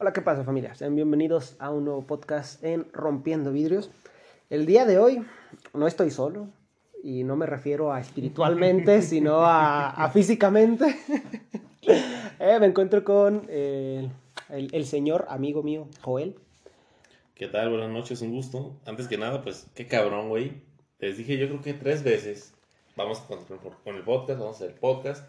Hola, ¿qué pasa familia? Sean bienvenidos a un nuevo podcast en Rompiendo Vidrios. El día de hoy no estoy solo y no me refiero a espiritualmente, sino a, a físicamente. Eh, me encuentro con eh, el, el señor amigo mío, Joel. ¿Qué tal? Buenas noches, un gusto. Antes que nada, pues, qué cabrón, güey. Les dije yo creo que tres veces, vamos con, con el podcast, vamos a hacer el podcast.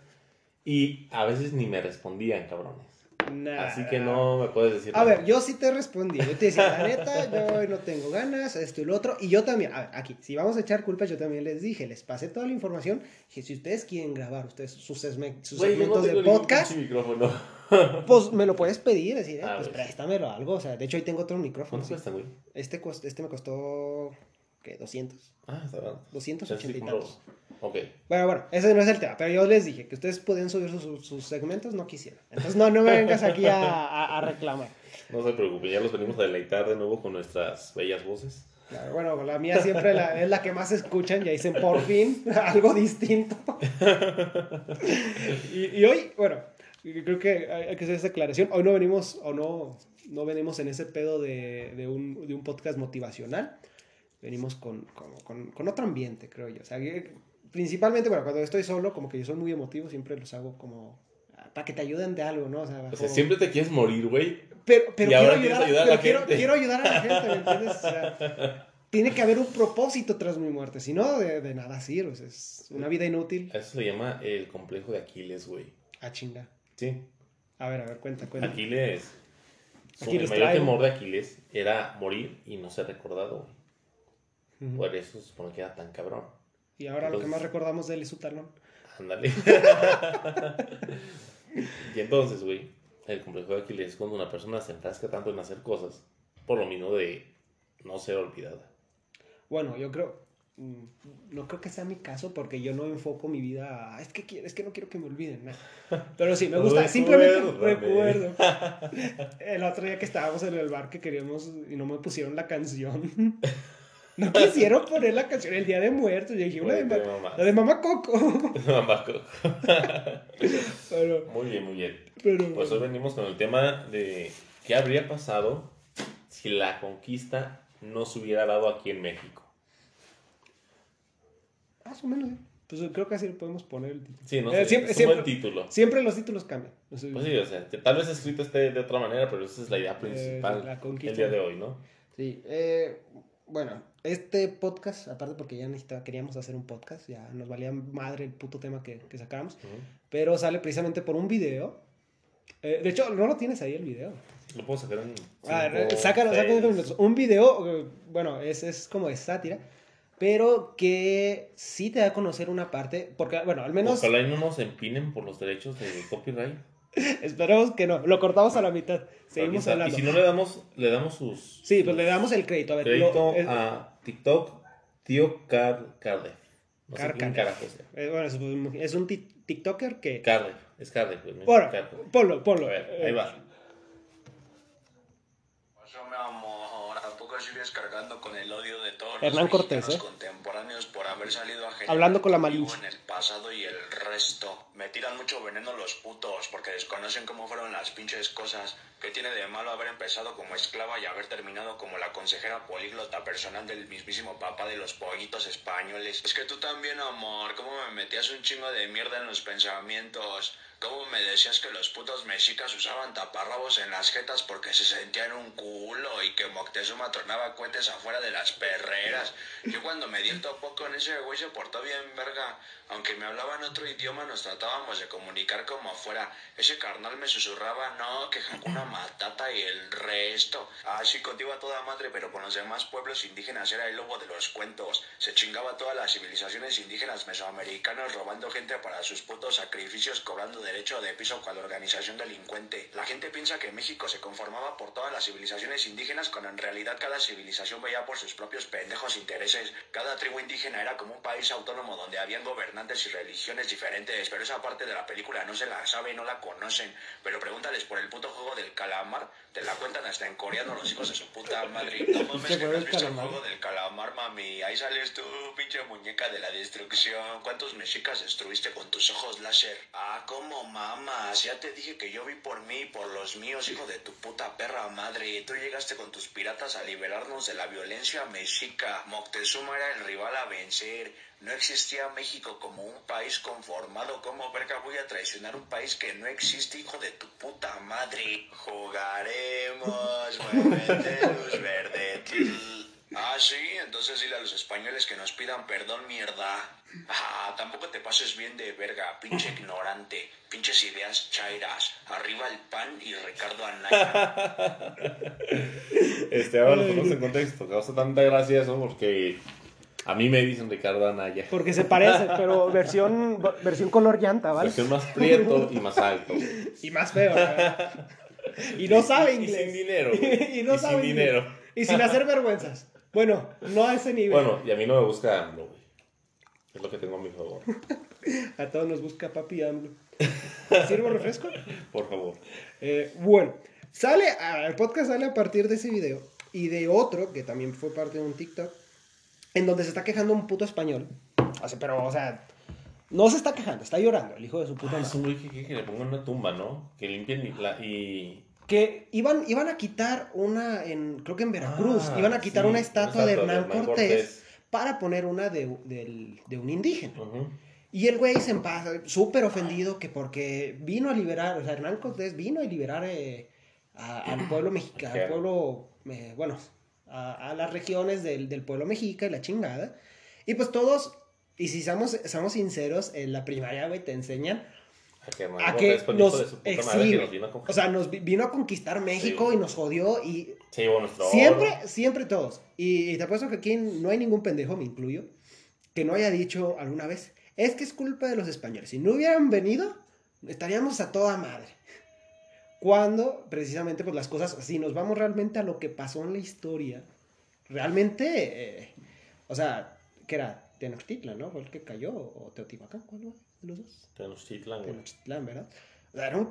Y a veces ni me respondían, cabrones. Nah. Así que no me puedes decir A nada. ver, yo sí te respondí. Yo te decía, la neta, yo no tengo ganas, esto y lo otro. Y yo también, a ver, aquí, si vamos a echar culpas, yo también les dije, les pasé toda la información. Dije, si ustedes quieren grabar ustedes sus, sus no segmentos de podcast, micrófono. pues me lo puedes pedir, decir, eh, pues préstamelo algo. O sea, de hecho, ahí tengo otro micrófono. ¿Cuánto cuesta, güey? Este, este me costó, ¿qué? 200. Ah, está bien. 280 y tantos. Ok. Bueno, bueno, ese no es el tema, pero yo les dije que ustedes podían subir sus, sus- sus segmentos, no quisieron. Entonces, no, no me vengas aquí a, a- a reclamar. No se preocupen, ya los venimos a deleitar de nuevo con nuestras bellas voces. Claro, Bueno, la mía siempre la- es la que más escuchan, ya dicen por fin algo distinto. y, y hoy, bueno, creo que hay, hay que hacer esa aclaración. Hoy no venimos, o no, no venimos en ese pedo de, de un, de un podcast motivacional. Venimos con, con, con- con otro ambiente, creo yo. O sea, que principalmente, bueno, cuando estoy solo, como que yo soy muy emotivo, siempre los hago como ah, para que te ayuden de algo, ¿no? O sea, O sea, como- siempre te quieres morir, güey. pero, pero quiero, ayudar, ayudar a pero quiero, quiero ayudar a la gente, ¿me entiendes? O sea, tiene que haber un propósito tras mi muerte, si no, de, de nada sirve. es una vida inútil. Eso se llama el complejo de Aquiles, güey. A chinga. Sí. A ver, a ver, cuenta, cuenta. Aquiles. Aquiles el mayor traigo. temor de Aquiles era morir y no ser recordado, güey. Ujú. Por eso se supone que era tan cabrón. Y ahora lo que entonces- más recordamos de él es su talón. Ándale. y entonces, güey, el complejo de Aquiles es cuando una persona se enfrasca tanto en hacer cosas por lo mismo de no ser olvidada. Bueno, yo creo. mm, No creo que sea mi caso porque yo no enfoco mi vida a, es que quiero, es que no quiero que me olviden. nah". Pero sí, me gusta. Simplemente recuerdo. El otro día que estábamos en el bar que queríamos y no me pusieron la canción. No quisieron poner la canción el día de muertos. Yo dije, una de, Güey, te ma- mamas. la de Mamá Coco. Mamá Coco. Pero, Muy bien, muy bien. pero Pues hoy venimos con el tema de qué habría pasado si la conquista no se hubiera dado aquí en México. más o menos. ¿eh? Pues creo que así le podemos poner el título. Sí, no Eh, sé, siempre- es un siempre- buen título. Siempre los títulos cambian. No sé, Pues sí, o sea, tal vez escrito esté de otra manera, pero esa es la idea principal Eh, la conquista. el día de hoy, ¿no? Sí, eh, bueno, este podcast, aparte porque ya necesitaba, queríamos hacer un podcast, ya nos valía madre el puto tema que, que sacáramos, Ujú. pero sale precisamente por un video. Eh, de hecho, no lo tienes ahí el video. Lo puedo sacar en. Ah, cinco, sácalo, sácalo. Un video, eh, bueno, es, es como de sátira, pero que sí te da a conocer una parte, porque, bueno, al menos Ojalá y no nos empinen por los derechos de copyright. esperemos que no, lo cortamos a la mitad, seguimos hablando. Y si no le damos, le damos sus Sí, pues le damos el crédito. A ver, crédito lo- eh, a TikTok, tío Car Cardev. No sé Car- quién Cardev. carajo sea. eh, bueno, es, un- es un ti- TikToker que... Cardev, es Cardev. güey, no es Bueno, Cardev. ponlo, ponlo. A ver, eh, ahí va. Pasó, mi amor. ¿A poco sigues cargando con el odio de todos Hernán los Cortés, ¿eh? contemporáneos por haber salido a Hablando con la Malinche. en el pasado y el resto? Me tiran mucho veneno los putos porque desconocen cómo fueron las pinches cosas. ¿Qué tiene de malo haber empezado como esclava y haber terminado como la consejera políglota personal del mismísimo papá de los pollitos españoles? Es que tú también, amor, ¿cómo me metías un chingo de mierda en los pensamientos? ¿Cómo me decías que los putos mexicas usaban taparrabos en las jetas porque se sentían un culo y que Moctezuma tronaba cohetes afuera de las perreras? Yo cuando me di el topo con ese güey se portó bien verga. Aunque me hablaba en otro idioma nos tratábamos de comunicar como fuera. Ese carnal me susurraba, no, que Hakuna Matata y el resto. Así contigo a toda madre, pero con los demás pueblos indígenas era el lobo de los cuentos. Se chingaba todas las civilizaciones indígenas mesoamericanas robando gente para sus putos sacrificios cobrando derecho de piso con la organización delincuente. La gente piensa que México se conformaba por todas las civilizaciones indígenas cuando en realidad cada civilización veía por sus propios pendejos intereses. Cada tribu indígena era como un país autónomo donde habían gobernantes y religiones diferentes, pero esa parte de la película no se la sabe, no la conocen. Pero pregúntales por el puto juego del calamar, te la cuentan hasta en coreano los hijos de su puta madre. No mames que no el has visto el calamar. juego del calamar, mami. Ahí sales tú, pinche muñeca de la destrucción. ¿Cuántos mexicas destruiste con tus ojos láser? Ah, ¿cómo mamas? Ya te dije que yo vi por mí y por los míos, hijo de tu puta perra madre. Tú llegaste con tus piratas a liberarnos de la violencia mexica. Moctezuma era el rival a vencer. No existía México como un país conformado. ¿Cómo verga voy a traicionar un país que no existe, hijo de tu puta madre? Jugaremos, muévete, luz verde. Ah, sí, entonces dile a los españoles que nos pidan perdón, mierda. Ah, tampoco te pases bien de verga, pinche ignorante. Pinches ideas chairas. Arriba el pan y Ricardo Anaya. Este, ahora lo ponemos en contexto. Causa tanta gracia eso porque a mí me dicen Ricardo Anaya. Porque se parece, pero versión, versión color llanta, ¿vale? Versión más prieto y más alto. Y más feo, verdad. Y no sabe Y- y inglés. sin dinero, y no Y sabe sin inglés. dinero. Y sin hacer vergüenzas. Bueno, no a ese nivel. Bueno, y a mí no me busca AMLO, güey. Es lo que tengo a mi favor. A todos nos busca papi AMLO. ¿Sirvo refresco? Por favor. Eh, bueno, sale, el podcast sale a partir de ese video y de otro que también fue parte de un TikTok, en donde se está quejando un puto español. O sea, pero, o sea, no se está quejando, está llorando el hijo de su puta Ah, madre. es un güey que, que, que le pongan una tumba, ¿no? Que limpien la, y... Que iban, iban a quitar una, en, creo que en Veracruz, Ah, iban a quitar sí, una estatua de Hernán Cortés, para poner una de, de un indígena. Y el güey se empasa, súper ofendido, que porque vino a liberar, o sea, Hernán Cortés vino a liberar eh, a- al pueblo mexicano, al Mexicano. pueblo, eh, bueno, a, a las regiones del, del pueblo mexica y la chingada. Y pues todos, y si somos, somos sinceros, en la primaria, güey, te enseñan que, a que nos, eh, sí, que vino a conquistar. o sea, nos vi- vino a conquistar México y nos jodió y nuestro oro. Siempre, siempre todos. Y, y te apuesto que aquí no hay ningún pendejo, me incluyo, que no haya dicho alguna vez, es que es culpa de los españoles. Si no hubieran venido, estaríamos a toda madre. Cuando, precisamente, pues las cosas, si nos vamos realmente a lo que pasó en la historia, realmente, eh, o sea, ¿qué era? Tenochtitlan, ¿no? Fue el que cayó, o Teotihuacán, ¿cuál fue de los dos? Tenochtitlan, güey. Tenochtitlán, ¿verdad? O sea, eran,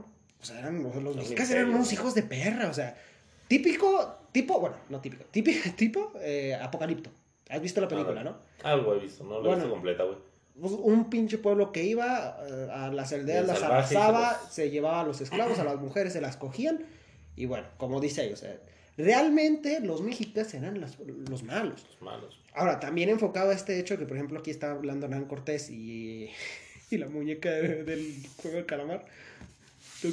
o sea, eran- los, los Los mexicas eran unos ¿no? hijos de perra, o sea, típico, tipo, bueno, no típico, típico, tipo eh, apocalipto. ¿Has visto la película, Ah, no? Algo he visto, no lo he Bueno. visto completa, güey. Pues, Un pinche pueblo que iba eh, a las aldeas, las arrasaba, los- se llevaba a los esclavos, a las mujeres se las cogían, y bueno, como dice ahí, o sea, realmente los mexicas eran las- los malos. Los malos. Ahora, también enfocado a este hecho que, por ejemplo, aquí está hablando Hernán Cortés y, y la muñeca de- del juego del calamar.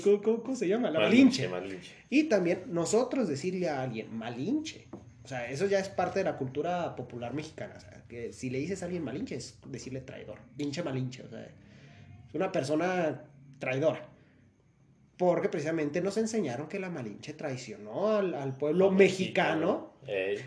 ¿Cómo, cómo- cómo se llama? La Malinche. Malinche. Y también nosotros decirle a alguien Malinche. O sea, eso ya es parte de la cultura popular mexicana. O sea, que si le dices a alguien Malinche es decirle traidor. Pinche Malinche. O sea, es una persona traidora. Porque precisamente nos enseñaron que la Malinche traicionó al, al pueblo mexicano Ey.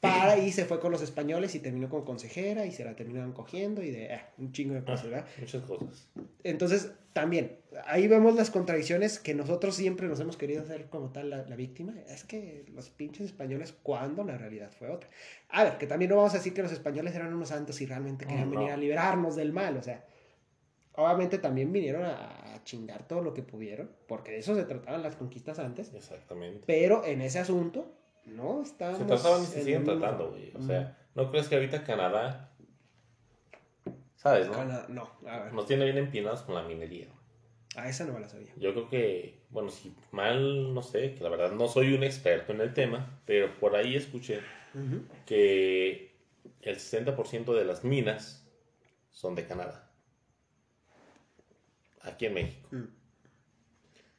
Para y se fue con los españoles y terminó con consejera y se la terminaron cogiendo y de eh, un chingo de Ah, cosas, ¿verdad? muchas cosas. Entonces, también, ahí vemos las contradicciones que nosotros siempre nos hemos querido hacer como tal la, la víctima. Es que los pinches españoles, cuando la realidad fue otra. A ver, que también no vamos a decir que los españoles eran unos santos y realmente querían No, venir a liberarnos del mal, o sea. Obviamente también vinieron a, a chingar todo lo que pudieron, porque de eso se trataban las conquistas antes. Exactamente. Pero en ese asunto, no Se estábamos. trataban y se en siguen mismo- tratando, güey. O Mm. sea, ¿no crees que ahorita Canadá, sabes, no? No, a ver. Nos tiene bien empinados con la minería. güey. A esa no me la sabía. Yo creo que, bueno, si mal, no sé, que la verdad no soy un experto en el tema, pero por ahí escuché que el 60% de las minas son de Canadá. Aquí en México. Mm.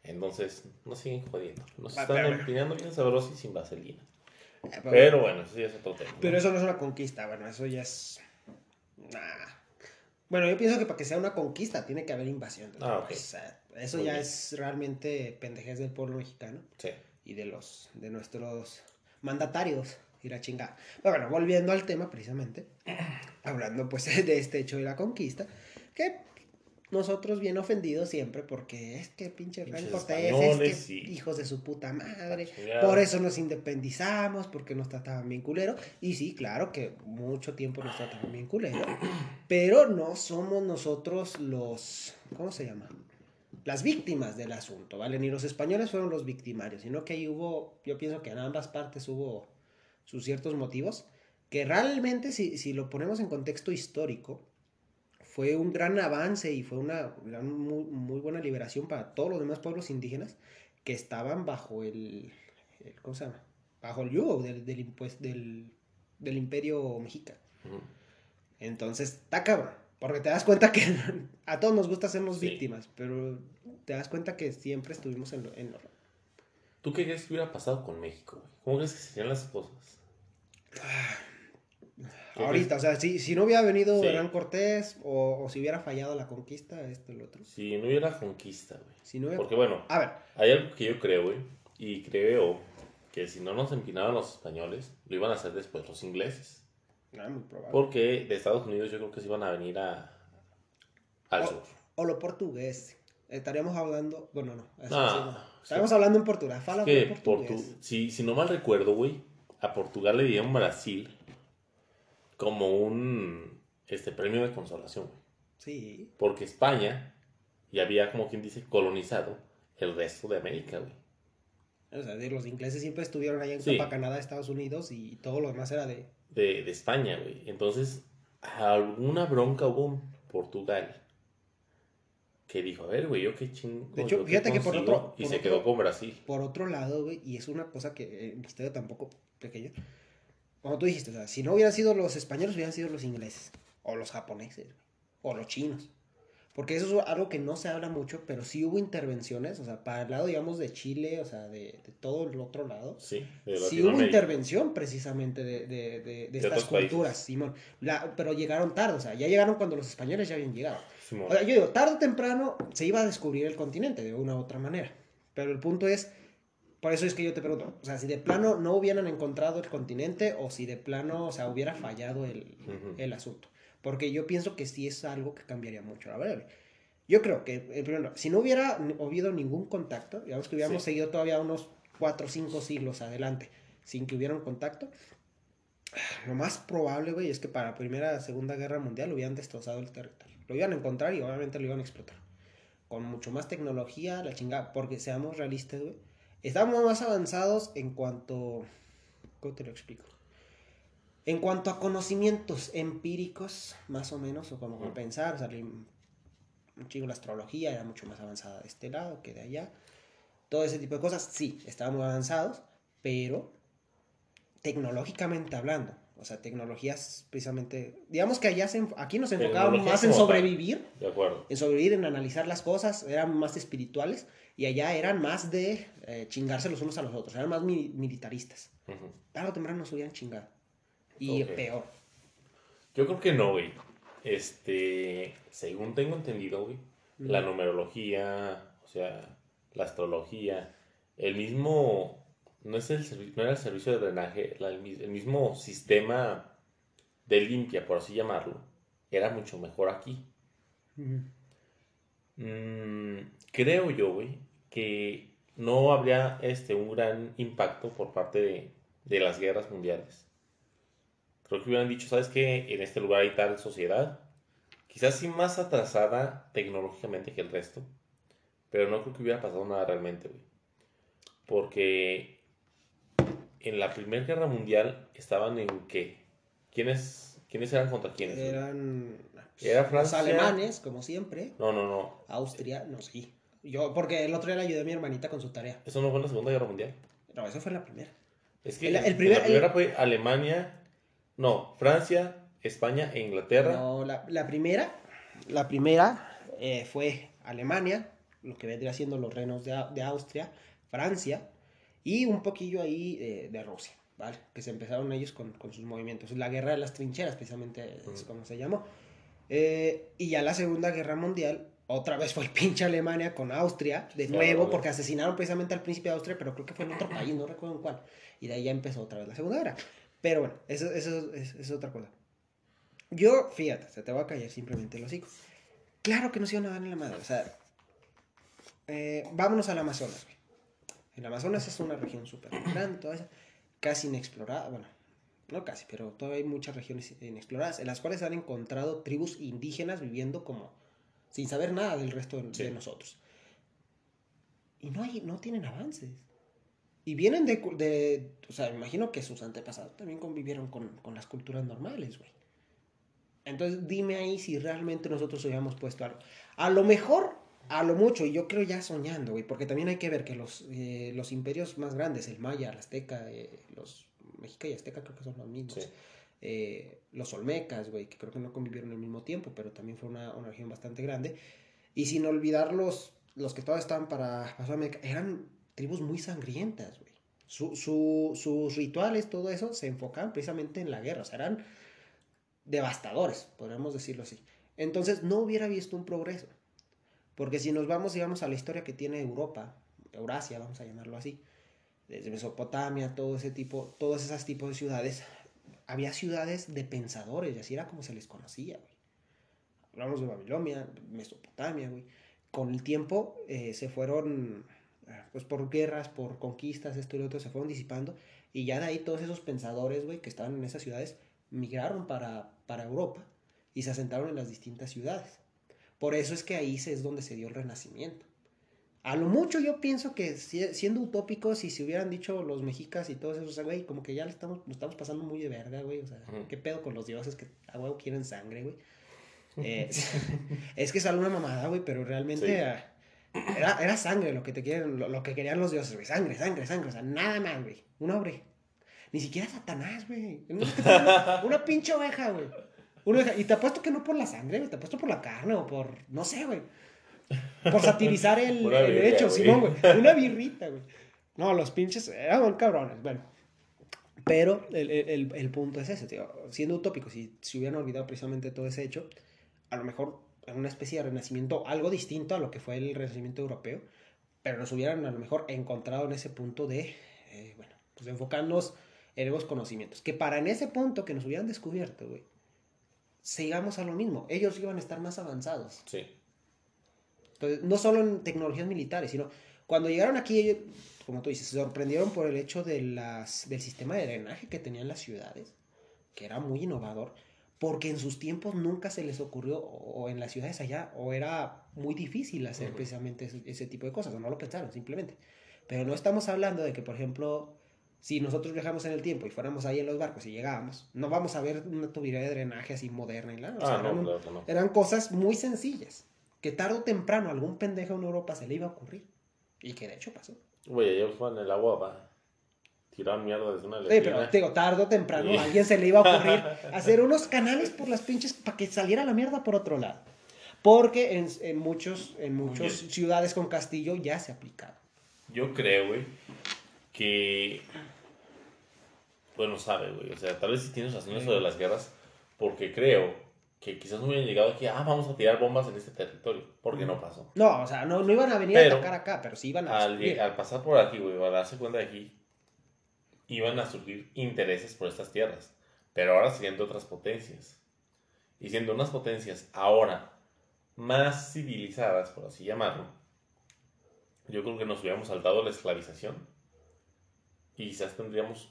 Entonces, nos siguen jodiendo. Nos Ah, están pero- empinando bien sabrosos y sin vaselina. Eh, Pero bueno, eso ya es otro tema. ¿no? Pero eso no es una conquista, bueno, eso ya es. Nah. Bueno, yo pienso que para que sea una conquista tiene que haber invasión. Ah, ok. O sea, eso Muy ya bien. es realmente pendejez del pueblo mexicano Sí. y de los de nuestros mandatarios y la chingada. Pero bueno, volviendo al tema precisamente, hablando pues de este hecho de la conquista, que nosotros bien ofendidos siempre porque es que pinche Hernán Cortés, es que y- hijos de su puta madre, Chingada. por eso nos independizamos, porque nos trataban bien culero. Y sí, claro que mucho tiempo nos trataban bien culero. Pero no somos nosotros los. ¿Cómo se llama? las víctimas del asunto, ¿vale? Ni los españoles fueron los victimarios, sino que ahí hubo, yo pienso que en ambas partes hubo sus ciertos motivos, que realmente si, si lo ponemos en contexto histórico, fue un gran avance y fue una, una muy, muy buena liberación para todos los demás pueblos indígenas que estaban bajo el, el ¿cómo se llama? Bajo el yugo del, del, del, del imperio mexica. Ujú. Entonces, está cabrón. Porque te das cuenta que a todos nos gusta sernos Sí. víctimas, pero te das cuenta que siempre estuvimos en lo... En lo- ¿Tú qué crees que hubiera pasado con México, güey? ¿Cómo crees que serían las cosas? ¿Qué Ahorita, o sea, si, si no hubiera venido Sí. Hernán Cortés o, o si hubiera fallado la conquista, esto y lo otro. Si no hubiera conquista, güey. Si no hubiera... Porque bueno, A ver, hay algo que yo creo, güey. Y creo que si no nos empinaban los españoles, lo iban a hacer después los ingleses. es muy probable. Porque de Estados Unidos yo creo que se iban a venir a, al O- sur. O lo portugués. Estaríamos hablando... Bueno, no. eso Ah, sí, no. sí. Estaríamos hablando en Portugal. Fala que en portugués. Portu- si, si no mal recuerdo, güey, a Portugal le dieron Brasil como un este premio de consolación, güey. Sí. Porque España ya había, como quien dice, colonizado el resto de América, güey. O sea, de los ingleses siempre estuvieron allá en Sí. Copa Canadá, Estados Unidos, y todo lo demás era de... De, de España, güey. Entonces, alguna bronca hubo en Portugal que dijo, a ver, güey, yo qué chingo. De hecho, fíjate que por consigo", otro- Y por se otro- quedó con Brasil. Por otro lado, güey, y es una cosa que en historia tampoco pequeña, como tú dijiste, o sea, si no hubieran sido los españoles, hubieran sido los ingleses, o los japoneses, o los chinos. Porque eso es algo que no se habla mucho, pero sí hubo intervenciones, o sea, para el lado, digamos, de Chile, o sea, de, de todo el otro lado. Sí, de Sí hubo intervención precisamente de, de, estas culturas, Simón. La- pero llegaron tarde, o sea, ya llegaron cuando los españoles ya habían llegado. Simón. O sea, yo digo, tarde o temprano se iba a descubrir el continente de una u otra manera. Pero el punto es, por eso es que yo te pregunto, o sea, si de plano no hubieran encontrado el continente o si de plano, o sea, hubiera fallado el, el asunto. Porque yo pienso que sí es algo que cambiaría mucho la variable. Yo creo que, eh, primero, si no hubiera habido ningún contacto, digamos que hubiéramos Sí. seguido todavía unos 4 o 5 siglos adelante sin que hubiera un contacto, lo más probable, güey, es que para la Primera Segunda Guerra Mundial hubieran destrozado el territorio. Lo iban a encontrar y obviamente lo iban a explotar. Con mucho más tecnología, la chingada, porque seamos realistas, güey. Estamos más avanzados en cuanto... ¿Cómo te lo explico? En cuanto a conocimientos empíricos, más o menos, o como pensar, o sea, un chingo la astrología era mucho más avanzada de este lado que de allá. Todo ese tipo de cosas, sí, estaban muy avanzados, pero tecnológicamente hablando, o sea, tecnologías precisamente, digamos que allá se, aquí nos enfocábamos más en sobrevivir, De acuerdo. en sobrevivir, en analizar las cosas, eran más espirituales, y allá eran más de eh, chingarse los unos a los otros, eran más mi- militaristas. Tarde o temprano nos hubieran chingado. Y peor. Yo creo que no, güey. Este, según tengo entendido, güey, la numerología, o sea, la astrología, el mismo, no es el no era el servicio de drenaje, la- el, el mismo sistema de limpia, por así llamarlo, era mucho mejor aquí. Mm, creo yo, güey, que no habría este, un gran impacto por parte de, de las guerras mundiales. Creo que hubieran dicho, ¿sabes qué? En este lugar hay tal sociedad, quizás sí más atrasada tecnológicamente que el resto, pero no creo que hubiera pasado nada realmente, güey. Porque en la Primera Guerra Mundial estaban en qué? ¿Quiénes, quiénes eran contra quiénes? Eran Era los Francia. alemanes, como siempre, No, no, no. Austria, no sé. Yo, porque el otro día le ayudé a mi hermanita con su tarea. Eso no fue en la Segunda Guerra Mundial. No, eso fue en la primera. Es que El- primer- la primera fue Alemania, no, Francia, España e Inglaterra. No, la, la primera, la primera eh, fue Alemania, lo que vendría siendo los reinos de, de Austria, Francia y un poquillo ahí eh, de Rusia, ¿vale? Que se empezaron ellos con, con sus movimientos. La guerra de las trincheras, precisamente es Ujú. como se llamó. Eh, y ya la Segunda Guerra Mundial, otra vez fue el pinche Alemania con Austria, de nuevo, porque asesinaron precisamente al príncipe de Austria, pero creo que fue en otro país, no recuerdo en cuál. Y de ahí ya empezó otra vez la Segunda Guerra. Pero bueno, eso, eso es, es otra cosa. Yo, fíjate, se te va a caer simplemente el hocico. Claro que no se iban a dar en la madre. O sea, eh, vámonos al Amazonas. güey. El Amazonas es una región súper grande, toda esa, casi inexplorada. Bueno, no casi, pero todavía hay muchas regiones inexploradas en las cuales han encontrado tribus indígenas viviendo como sin saber nada del resto de, Sí. de nosotros. y no, hay, no tienen avances. Y vienen de, o sea, me imagino que sus antepasados también convivieron con, con las culturas normales, güey. Entonces, dime ahí si realmente nosotros hubiéramos puesto algo. A lo mejor, a lo mucho, y yo creo ya soñando, güey, porque también hay que ver que los, eh, los imperios más grandes, el maya, el azteca, eh, los mexica y azteca creo que son los mismos. Sí. Eh, los olmecas, güey, que creo que no convivieron al mismo tiempo, pero también fue una, una región bastante grande. Y sin olvidar los, los que todavía estaban para Mesoamérica, eran tribus muy sangrientas, güey. Su, su- sus rituales, todo eso, se enfocaban precisamente en la guerra, o sea, eran devastadores, podríamos decirlo así. Entonces, no hubiera visto un progreso. Porque si nos vamos, digamos, a la historia que tiene Europa, Eurasia, vamos a llamarlo así, desde Mesopotamia, todo ese tipo, todos esos tipos de ciudades, había ciudades de pensadores, y así era como se les conocía, güey. Hablamos de Babilonia, Mesopotamia, güey. Con el tiempo eh, se fueron, eh, pues por guerras, por conquistas, esto y lo otro, se fueron disipando. Y ya de ahí todos esos pensadores, güey, que estaban en esas ciudades, migraron para, para Europa y se asentaron en las distintas ciudades. Por eso es que ahí es donde se dio el renacimiento. A lo mucho yo pienso que si- siendo utópicos, si se hubieran dicho los mexicas y todos esos, o sea, güey, como que ya le estamos, nos estamos pasando muy de verga, güey. O sea. ¿qué pedo con los dioses que a huevo quieren sangre, güey? Eh, es que sale una mamada, güey, pero realmente Sí. ah, era, era sangre lo que te quieren, lo, lo que querían los dioses, güey. Sangre, sangre, sangre. O sea, nada más, güey. Un hombre. Ni siquiera Satanás, güey. Una pinche oveja, güey. Una oveja. Y te apuesto que no por la sangre. Te apuesto por la carne o por. No sé, güey. Por satirizar el, birria, hecho, güey. Simón, güey. Una birrita, güey. No, los pinches eran cabrones. Bueno. Pero el, el- el- punto es ese, tío. Siendo utópico, si se hubieran olvidado precisamente todo ese hecho, a lo mejor en una especie de renacimiento, algo distinto a lo que fue el renacimiento europeo, pero nos hubieran a lo mejor encontrado en ese punto de, eh, bueno, pues enfocarnos en nuevos conocimientos. Que para en ese punto que nos hubieran descubierto, güey, sigamos a lo mismo. Ellos iban a estar más avanzados. Sí. Entonces, no solo en tecnologías militares, sino cuando llegaron aquí, ellos, como tú dices, se sorprendieron por el hecho de las, del sistema de drenaje que tenían las ciudades, que era muy innovador, porque en sus tiempos nunca se les ocurrió, o, o en las ciudades allá, o era muy difícil hacer precisamente ese, ese tipo de cosas, o no lo pensaron simplemente. Pero no estamos hablando de que, por ejemplo, si nosotros viajamos en el tiempo y fuéramos ahí en los barcos y llegábamos, no vamos a ver una tubería de drenaje así moderna y nada. o sea, Ah, eran no, claro no. eran cosas muy sencillas, que tarde o temprano a algún pendejo en Europa se le iba a ocurrir. Y que de hecho pasó. Güey, ellos van en el agua, va. Tiraban mierda desde una Sí, letrina. pero te digo, tarde o temprano Sí. a alguien se le iba a ocurrir hacer unos canales por las pinches para que saliera la mierda por otro lado. Porque en, en muchos, en muchas ciudades con castillo ya se aplicaba. Yo creo, güey, que. Bueno, sabe, güey. O sea, tal vez sí tienes razón sobre las guerras, porque creo que quizás no hubieran llegado aquí, ah, vamos a tirar bombas en este territorio, porque no pasó. No, o sea, no, no iban a venir Pero, a atacar acá, pero sí iban a Al, al pasar por aquí, güey, al darse cuenta de aquí, iban a surgir intereses por estas tierras, pero ahora siendo otras potencias. Y siendo unas potencias ahora más civilizadas, por así llamarlo, yo creo que nos hubiéramos saltado la esclavización y quizás tendríamos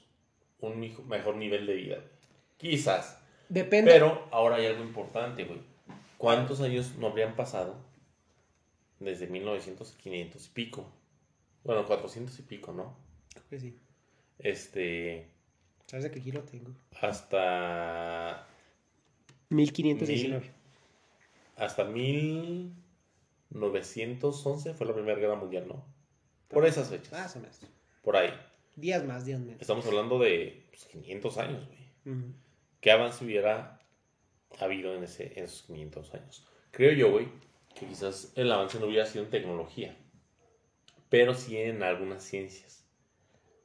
un mejor nivel de vida. Quizás. Depende. Pero ahora hay algo importante, güey. ¿Cuántos años no habrían pasado desde 1900, 500 y pico? Bueno, 400 y pico, ¿no? Creo que sí. Este. Sabes de que aquí lo tengo. Hasta. 1519. Hasta 1911 fue la Primera Guerra Mundial, ¿no? Por esas fechas. Más o menos. Por ahí. Días más, días menos. Estamos hablando de pues, 500 años, güey. ¿Qué avance hubiera habido en, ese, en esos 500 años? Creo yo, güey, que quizás el avance no hubiera sido en tecnología, pero sí en algunas ciencias.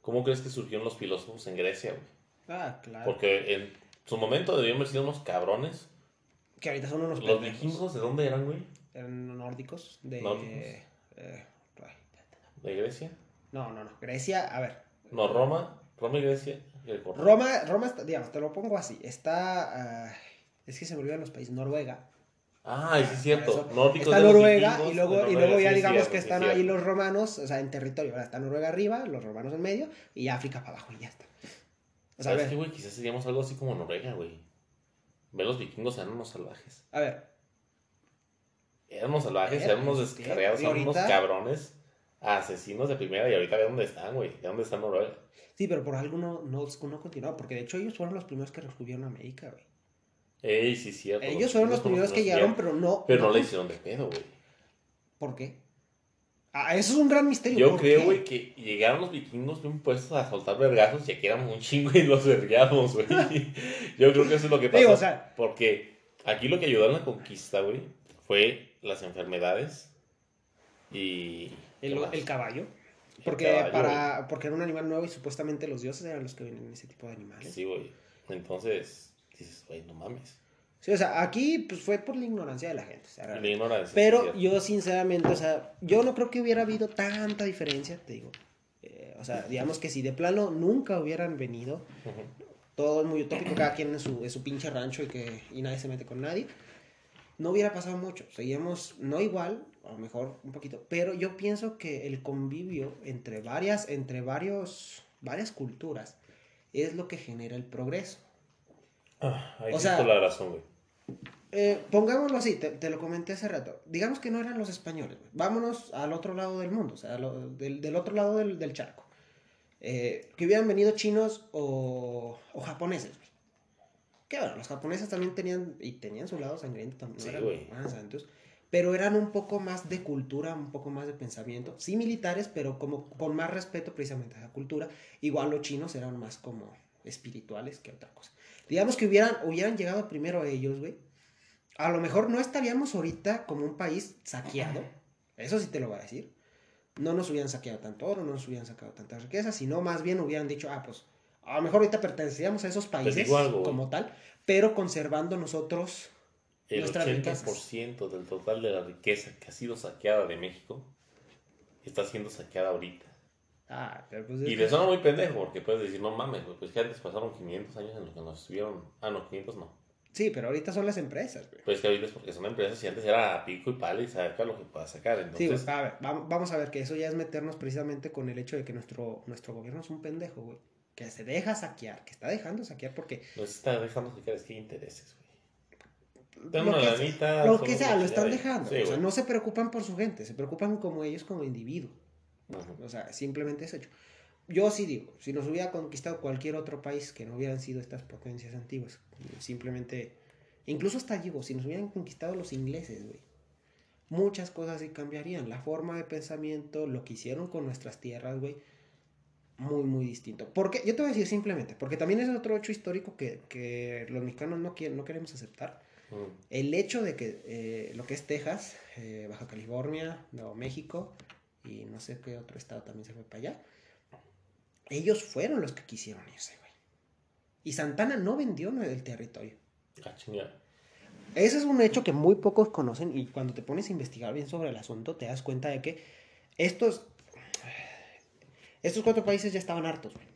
¿Cómo crees que surgieron los filósofos en Grecia, güey? Ah, claro. Porque en su momento debían haber sido unos cabrones. Que ahorita son unos Los vikingos, ¿de dónde eran, güey? Eran nórdicos. De. Nórdicos. eh, ¿De Grecia? no, no, no. Grecia, a ver. No, Roma. Roma y Grecia. Greco- Roma, Roma, está, digamos, te lo pongo así. Está. ah, es que se olvidan los países. Noruega. Ah, sí es cierto. Nórdicos Está Noruega y luego, de y Noruega, luego ya sí, digamos cierto, que están ahí los romanos, o sea, en territorio. ¿verdad? Está Noruega arriba, los romanos en medio y África para abajo y ya está. O sea, a ¿Sabes qué, güey? Quizás seríamos algo así como Noruega, güey. Ve los vikingos eran unos salvajes. a ver, Eran unos salvajes, Era, eran unos pues, descarriados, eran unos cabrones asesinos de primera y ahorita ve dónde están, güey. ¿De dónde están Noruega? Sí, pero por algo no, no, no continuó, porque de hecho ellos fueron los primeros que descubrieron América, güey. Ey, sí, cierto. Ellos fueron los primeros que llegaron, pero no. Pero no le hicieron de pedo, güey. ¿Por qué? Ah, eso es un gran misterio. Yo ¿por creo, güey, que llegaron los vikingos bien puestos a soltar vergazos y aquí éramos un chingo y los vergamos, güey. Yo creo que eso es lo que pasó. Digo, o sea- Porque aquí lo que ayudó en la conquista, güey, fue las enfermedades y... ¿qué El, el caballo. Porque, caballo, para, porque era un animal nuevo y supuestamente los dioses eran los que venían en ese tipo de animales. Sí, güey. Entonces, dices, güey, no mames. Sí, o sea, aquí pues fue por la ignorancia de la gente. o sea, La ignorancia. Pero yo sinceramente, o sea, yo no creo que hubiera habido tanta diferencia, te digo. Eh, o sea, digamos que si de plano nunca hubieran venido, Ujú. todo es muy utópico, cada quien en su, en su pinche rancho y, que, y nadie se mete con nadie, no hubiera pasado mucho. Seguíamos, no igual, a lo mejor un poquito, pero yo pienso que el convivio entre varias, entre varios, varias culturas es lo que genera el progreso. Ah, ahí o sea- la razón, güey. Eh, pongámoslo así, te, te lo comenté hace rato. Digamos que no eran los españoles. güey. Vámonos al otro lado del mundo, o sea, lo- del, del otro lado del, del charco. Eh, que hubieran venido chinos o, o japoneses. güey. Que bueno, los japoneses también tenían, y tenían su lado sangriento también. Sí, güey. eran santos, pero eran un poco más de cultura, un poco más de pensamiento. Sí militares, pero como con más respeto precisamente a esa cultura. Igual los chinos eran más como espirituales que otra cosa. Digamos que hubieran, hubieran llegado primero ellos, güey. A lo mejor no estaríamos ahorita como un país saqueado. Eso sí te lo voy a decir. No nos hubieran saqueado tanto oro, no nos hubieran sacado tantas riquezas, sino más bien hubieran dicho, ah, pues a lo mejor ahorita perteneceríamos a esos países algo, güey. como tal, pero conservando nosotros El nuestras 80% del total de la riqueza que ha sido saqueada de México está siendo saqueada ahorita. Ah, pero pues es Y le suena muy pendejo porque puedes decir, no mames, pues que antes pasaron 500 años en los que nos estuvieron. Ah, no, 500 no. Sí, pero ahorita son las empresas, güey. Pues que ahorita es porque son empresas y antes era a pico y pala y saca lo que pueda sacar. Sí, Entonces, güey, a ver, vam- vamos a ver que eso ya es meternos precisamente con el hecho de que nuestro, nuestro gobierno es un pendejo, güey. Que se deja saquear, que está dejando saquear porque no se está dejando sacar, es que hay intereses, güey. Lo que, lo sea, lo están dejando. Sí, o sea, no se preocupan por su gente, se preocupan como ellos como individuo. O sea, simplemente es hecho. Yo sí digo, si nos hubiera conquistado cualquier otro país que no hubieran sido estas potencias antiguas, simplemente, incluso hasta digo, si nos hubieran conquistado los ingleses, güey, muchas cosas sí cambiarían. La forma de pensamiento, lo que hicieron con nuestras tierras, güey, muy, muy distinto. Porque, yo te voy a decir simplemente, porque también es otro hecho histórico que, que los mexicanos no, quieren, no queremos aceptar. Ujú. El hecho de que eh, lo que es Texas, eh, Baja California, Nuevo México y no sé qué otro estado también se fue para allá, ellos fueron los que quisieron irse, güey. Y Santana no vendió el territorio. Ah, chingada. Ese es un hecho que muy pocos conocen y cuando te pones a investigar bien sobre el asunto te das cuenta de que estos, estos cuatro países ya estaban hartos, güey.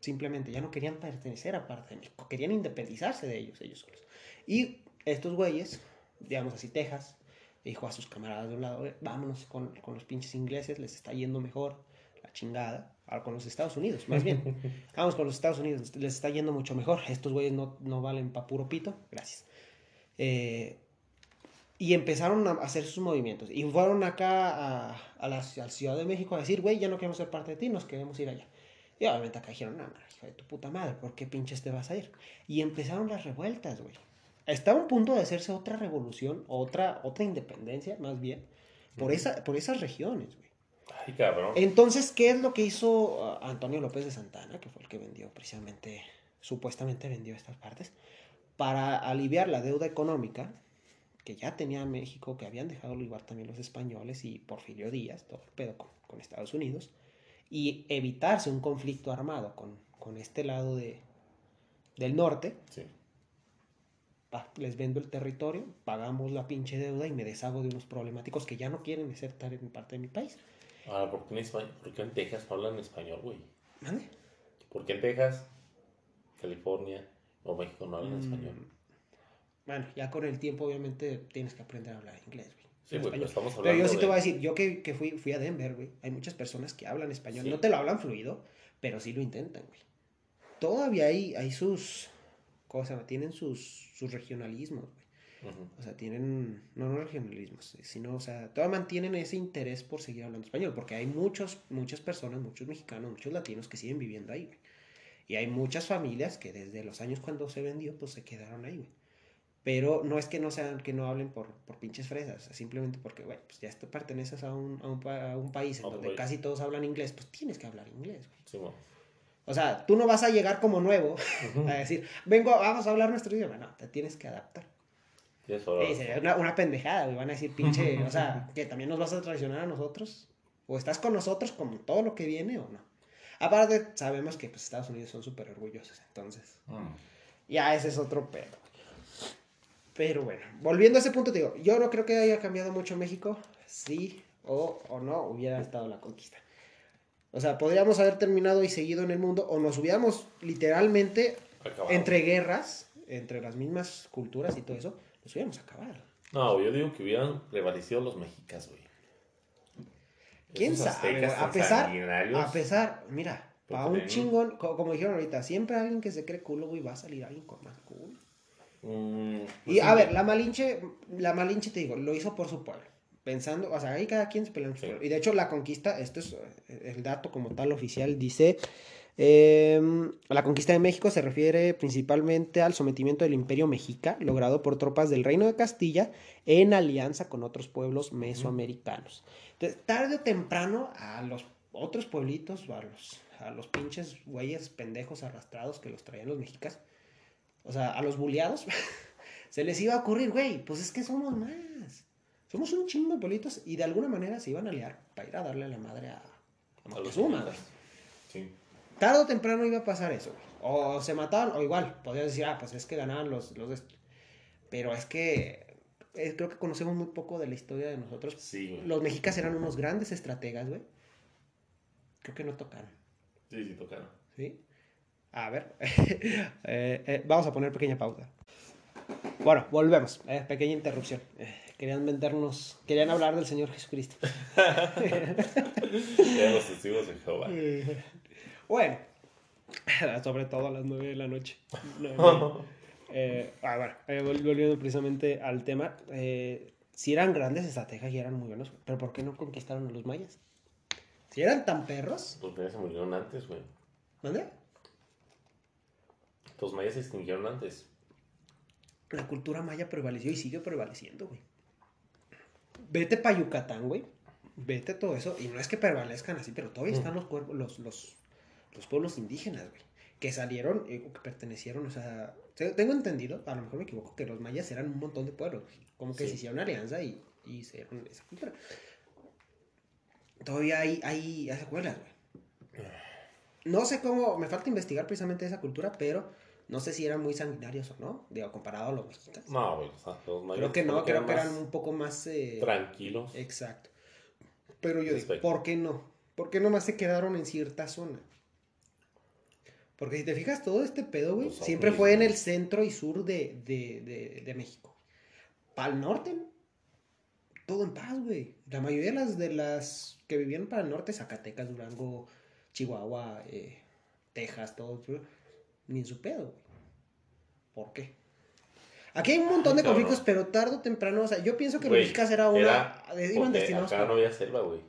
Simplemente ya no querían pertenecer a parte de México, querían independizarse de ellos, ellos solos. Y estos güeyes, digamos así, Texas, dijo a sus camaradas de un lado, "Eh, vámonos con, con los pinches ingleses, les está yendo mejor, la chingada. Ahora con los Estados Unidos, más bien. Vamos con los Estados Unidos, les está yendo mucho mejor. Estos güeyes no, no valen pa' puro pito, gracias. Eh, y empezaron a hacer sus movimientos. Y fueron acá a, a la, a la Ciudad de México a decir, güey, ya no queremos ser parte de ti, nos queremos ir allá. Y obviamente acá dijeron, no, no, hijo de tu puta madre, ¿por qué pinches te vas a ir? Y empezaron las revueltas, güey. Estaba a punto de hacerse otra revolución, otra, otra independencia, más bien, por, esa, por esas regiones, güey. Ay, cabrón. Entonces, ¿qué es lo que hizo uh, Antonio López de Santana, que fue el que vendió precisamente, supuestamente vendió estas partes, para aliviar la deuda económica que ya tenía México, que habían dejado lugar también los españoles y Porfirio Díaz, todo el pedo con, con Estados Unidos, y evitarse un conflicto armado con, con este lado de, del norte, Sí. Pa, les vendo el territorio, pagamos la pinche deuda y me deshago de unos problemáticos que ya no quieren ser en parte de mi país. Ahora, ¿por qué en, España, por qué en Texas no hablan español, güey? ¿Mande? ¿Por qué en Texas, California o México no hablan Mm, español? Bueno, ya con el tiempo obviamente tienes que aprender a hablar inglés, güey. Sí, güey, pero estamos Pero hablando yo sí te voy a decir, yo que, que fui, fui a Denver, güey, hay muchas personas que hablan español. Sí. No te lo hablan fluido, pero sí lo intentan, güey. Todavía hay, hay sus, ¿cómo se llama? Tienen sus, sus regionalismos, güey. Ujú. O sea, tienen, no, no regionalismos, sino, o sea, todavía mantienen ese interés por seguir hablando español, porque hay muchos, muchas personas, muchos mexicanos, muchos latinos que siguen viviendo ahí, güey. Y hay muchas familias que desde los años cuando se vendió, pues se quedaron ahí, güey. Pero no es que no sean, que no hablen por, por pinches fresas, simplemente porque, güey, pues ya te perteneces a un, a un, a un país en donde país. casi todos hablan inglés, pues tienes que hablar inglés, güey. Sí, bueno. O sea, tú no vas a llegar como nuevo a decir, vengo, vamos a hablar nuestro idioma. No, te tienes que adaptar. Sí, razón. sería una, una pendejada. Van a decir, pinche, o sea, que también nos vas a traicionar a nosotros. O estás con nosotros con todo lo que viene o no. Aparte, sabemos que pues, Estados Unidos son súper orgullosos, entonces. Mm. Ya ese es otro pedo. Pero bueno, volviendo a ese punto, te digo, yo no creo que haya cambiado mucho México. Sí o, o no hubiera estado la conquista. O sea, podríamos haber terminado y seguido en el mundo, o nos hubiéramos literalmente Acabado. entre guerras, entre las mismas culturas y todo eso, nos hubiéramos acabado. No, yo digo que hubieran prevalecido los mexicas, güey. ¿Quién Esos sabe? A pesar, a pesar, mira, Porque para un chingón, co- como dijeron ahorita, siempre alguien que se cree culo, güey, va a salir alguien con más culo. Mm, Y pues a sí, ver, la Malinche, la Malinche te digo, lo hizo por su pueblo. Pensando, o sea, ahí cada quien se pelea en su Sí. Y de hecho, la conquista, esto es eh, el dato como tal oficial, dice: em, La conquista de México se refiere principalmente al sometimiento del Imperio Mexica, logrado por tropas del Reino de Castilla en alianza con otros pueblos mesoamericanos. Entonces, tarde o temprano, a los otros pueblitos, o a los, a los pinches güeyes pendejos arrastrados que los traían los mexicas, o sea, a los buleados, se les iba a ocurrir, güey, pues es que somos más. Somos un chingo de pueblitos y de alguna manera se iban a aliar para ir a darle la madre a, a Moctezuma, güey. Sí. Tarde o temprano iba a pasar eso, güey. O se mataban, o igual, podías decir, ah, pues es que ganaban los, los. Pero es que eh, creo que conocemos muy poco de la historia de nosotros. Sí, güey. Los mexicas eran unos grandes estrategas, güey. Creo que no tocaron, Sí, sí, tocaron. ¿sí? A ver, Eh, eh, vamos a poner pequeña pausa. Bueno, volvemos. Pequeña interrupción. Eh, querían vendernos, querían hablar del Señor Jesucristo. Eran los testigos de Jehová. Bueno, sobre todo a las 9 de la noche. No, no. Eh, ah, bueno, eh, vol- volviendo precisamente al tema, eh, si eran grandes estrategas y eran muy buenos, pero ¿por qué no conquistaron a los mayas? Si eran tan perros, Los mayas se murieron antes, güey. ¿dónde? Los mayas se extinguieron antes. La cultura maya prevaleció y sigue prevaleciendo, güey. Vete para Yucatán, güey. Vete todo eso. Y no es que prevalezcan así, pero todavía están los, cuerpos, los, los, los pueblos indígenas, güey. Que salieron, eh, o que pertenecieron, o sea, te- tengo entendido, a lo mejor me equivoco, que los mayas eran un montón de pueblos. Como que Sí. se hicieron alianza y, y hicieron esa cultura. Todavía hay, hay, hay secuelas, güey. No sé cómo, me falta investigar precisamente esa cultura, pero no sé si eran muy sanguinarios o no, digo, comparado a los mexicanos. No, güey. o sea, los Creo que no, creo que eran un poco más... eh, tranquilos. exacto. Pero yo digo. ¿por qué no? ¿Por qué nomás se quedaron en cierta zona? Porque si te fijas, todo este pedo, güey, siempre fue en el centro y sur de, de, de, de México. Para el norte, todo en paz, güey. La mayoría de las, de las que vivían para el norte, Zacatecas, Durango, Chihuahua, eh, Texas, todo, ni en su pedo, güey. ¿Por qué? Aquí hay un montón de conflictos, pero tarde o temprano, o sea, yo pienso que Güey, mexicas era una... era iban porque destinados Acá no había selva, güey.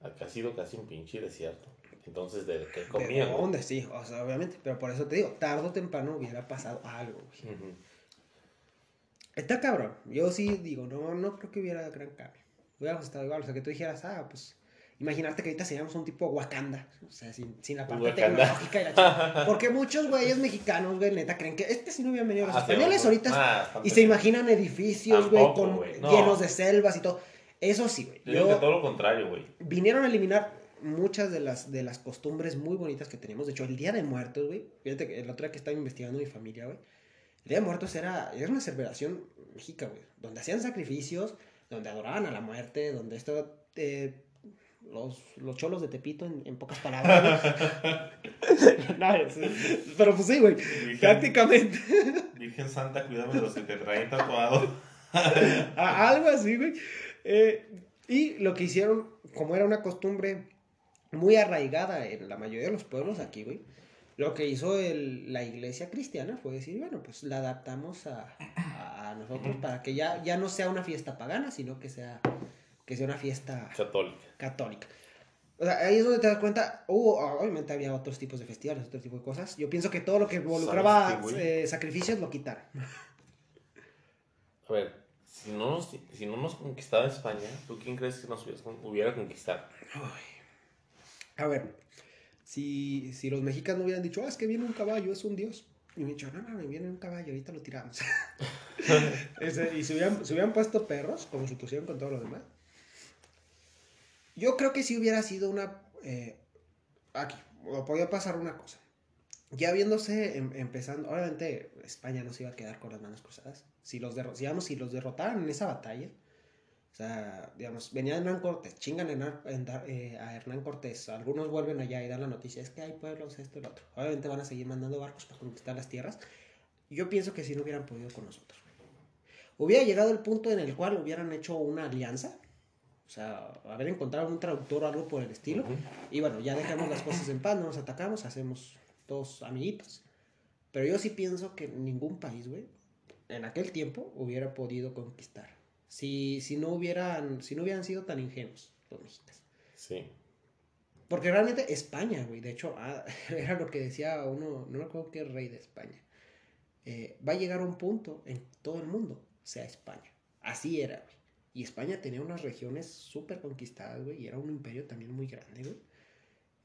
Acá ha sido casi un pinche desierto. Entonces, ¿de qué ¿De comían? güey? dónde? Sí, o sea, obviamente, pero por eso te digo, tarde o temprano hubiera pasado algo, güey. Está cabrón. Yo sí digo, no, no creo que hubiera gran cambio. Hubiéramos estado igual. O sea, que tú dijeras, ah, pues. Imagínate que ahorita seríamos un tipo Wakanda. O sea, sin, sin la parte Wakanda. tecnológica y la chingada. Porque muchos güeyes mexicanos, güey, neta, creen que este sí no habían venido los Ah, españoles ahorita. Ah, y se imaginan edificios, güey, con no. llenos de selvas y todo. Eso sí, güey. Yo digo que Yo, todo lo contrario, güey. vinieron a eliminar muchas de las, de las costumbres muy bonitas que teníamos. De hecho, el Día de Muertos, güey. Fíjate que el otro día que estaba investigando mi familia, güey. El Día de Muertos era, era una celebración mexica, güey. Donde hacían sacrificios, donde adoraban a la muerte, donde esto... eh, los, los cholos de Tepito, en, en pocas palabras. güey. No, es- pero pues sí, güey. Prácticamente. Virgen Santa, cuídame de los que te traen tatuado. Algo así, güey. Eh, y lo que hicieron, como era una costumbre muy arraigada en la mayoría de los pueblos aquí, güey, lo que hizo el- la iglesia cristiana fue decir, bueno, pues la adaptamos a, a- nosotros, para que ya, ya no sea una fiesta pagana, sino que sea, que sea una fiesta Católica. católica. O sea, ahí es donde te das cuenta, hubo, obviamente había otros tipos de festivales, otro tipo de cosas. Yo pienso que todo lo que involucraba eh, sacrificios lo quitaron. A ver, si no nos, si no nos conquistaba España, ¿tú quién crees que nos hubiera conquistado? A ver, si, si los mexicanos hubieran dicho, ah, es que viene un caballo, es un dios. Y me dicho, no, no, viene un caballo, ahorita lo tiramos. Ese, y se hubieran, se hubieran puesto perros, como se pusieron con todo lo demás. Yo creo que sí hubiera sido una... eh, aquí, o podía pasar una cosa. Ya viéndose em- empezando, obviamente España no se iba a quedar con las manos cruzadas. Si los, digamos, si los derrotaran en esa batalla, o sea, digamos, venía Hernán Cortés, chingan en dar- eh, a Hernán Cortés, algunos vuelven allá y dan la noticia, es que hay pueblos, esto y lo otro. Obviamente van a seguir mandando barcos para conquistar las tierras. Yo pienso que si no hubieran podido con nosotros. Hubiera llegado el punto en el cual hubieran hecho una alianza, o sea, haber encontrado un traductor o algo por el estilo, Ujú. y bueno, ya dejamos las cosas en paz, no nos atacamos, hacemos todos amiguitos. Pero yo sí pienso que ningún país, güey, en aquel tiempo hubiera podido conquistar. Si, si, no hubieran, si no hubieran sido tan ingenuos los mexicanos. Sí. Porque realmente España, güey, de hecho, ah, era lo que decía uno, no me acuerdo qué rey de España. Eh, va a llegar un punto en todo el mundo, sea España. Así era, güey. Y España tenía unas regiones súper conquistadas, güey, y era un imperio también muy grande, güey.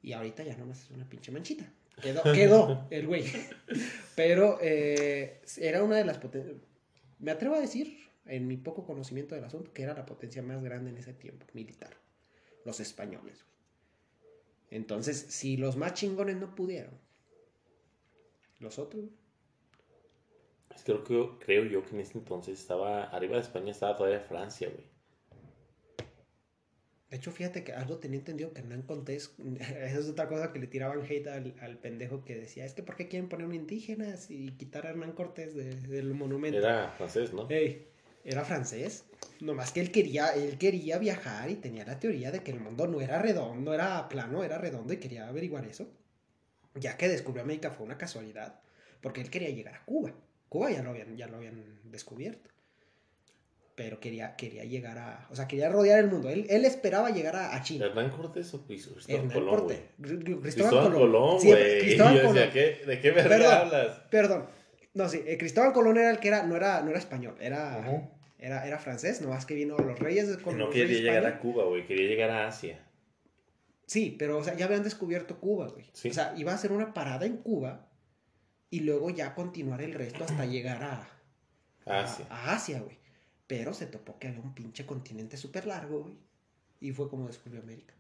Y ahorita ya nomás es una pinche manchita. Quedó, quedó el güey. Pero eh, era una de las potencias. Me atrevo a decir, en mi poco conocimiento del asunto, que era la potencia más grande en ese tiempo, militar. Los españoles, güey. Entonces, si los más chingones no pudieron, los otros, güey. Es que Creo, creo yo que en ese entonces estaba, arriba de España estaba todavía Francia, güey. De hecho, fíjate que algo tenía entendido que Hernán Cortés, esa es otra cosa que le tiraban hate al, al pendejo que decía, es que ¿por qué quieren poner un indígena y quitar a Hernán Cortés de- del monumento? Era francés, ¿no? Ey, era francés, nomás que él quería, él quería viajar y tenía la teoría de que el mundo no era redondo, era plano, era redondo y quería averiguar eso. Ya que descubrió América fue una casualidad, porque él quería llegar a Cuba. Cuba ya lo habían, ya lo habían descubierto. Pero quería, quería llegar a, o sea, quería rodear el mundo. Él, él esperaba llegar a, a China. ¿Hernán Cortés o Cristóbal Colón, Cortés. Cristóbal, Cristóbal Colón, güey. Cristóbal Colón. decía, ¿qué- ¿de qué verga Perdón. hablas? Perdón. No, sí, eh, Cristóbal Colón era el que era, no era, no era español, era, Ujú. era, era francés, nomás que vino los reyes de No quería llegar a Cuba, güey. Quería llegar a Asia. Sí, pero o sea, ya habían descubierto Cuba, güey. Sí. O sea, iba a hacer una parada en Cuba y luego ya continuar el resto hasta llegar a, a- Asia. a Asia, güey. Pero se topó que había un pinche continente súper largo, güey. Y fue como descubrió América.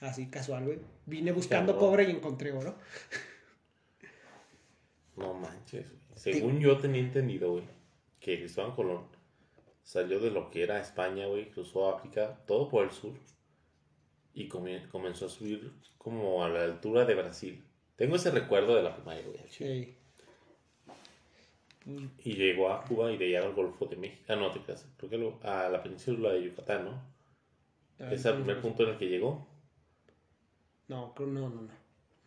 Así casual, güey. Vine buscando cobre y encontré oro. No manches, güey. Según yo tenía entendido, güey, que Cristóbal Colón salió de lo que era España, güey, cruzó África, todo por el sur, y come- comenzó a subir como a la altura de Brasil. Tengo ese recuerdo de la primaria, güey. Ey. Y llegó a Cuba y de allá al Golfo de México. Ah, no, te creas. Creo que lo- a la península de Yucatán, ¿no? Ah, es el primer punto en el que llegó. No, creo no, no, no.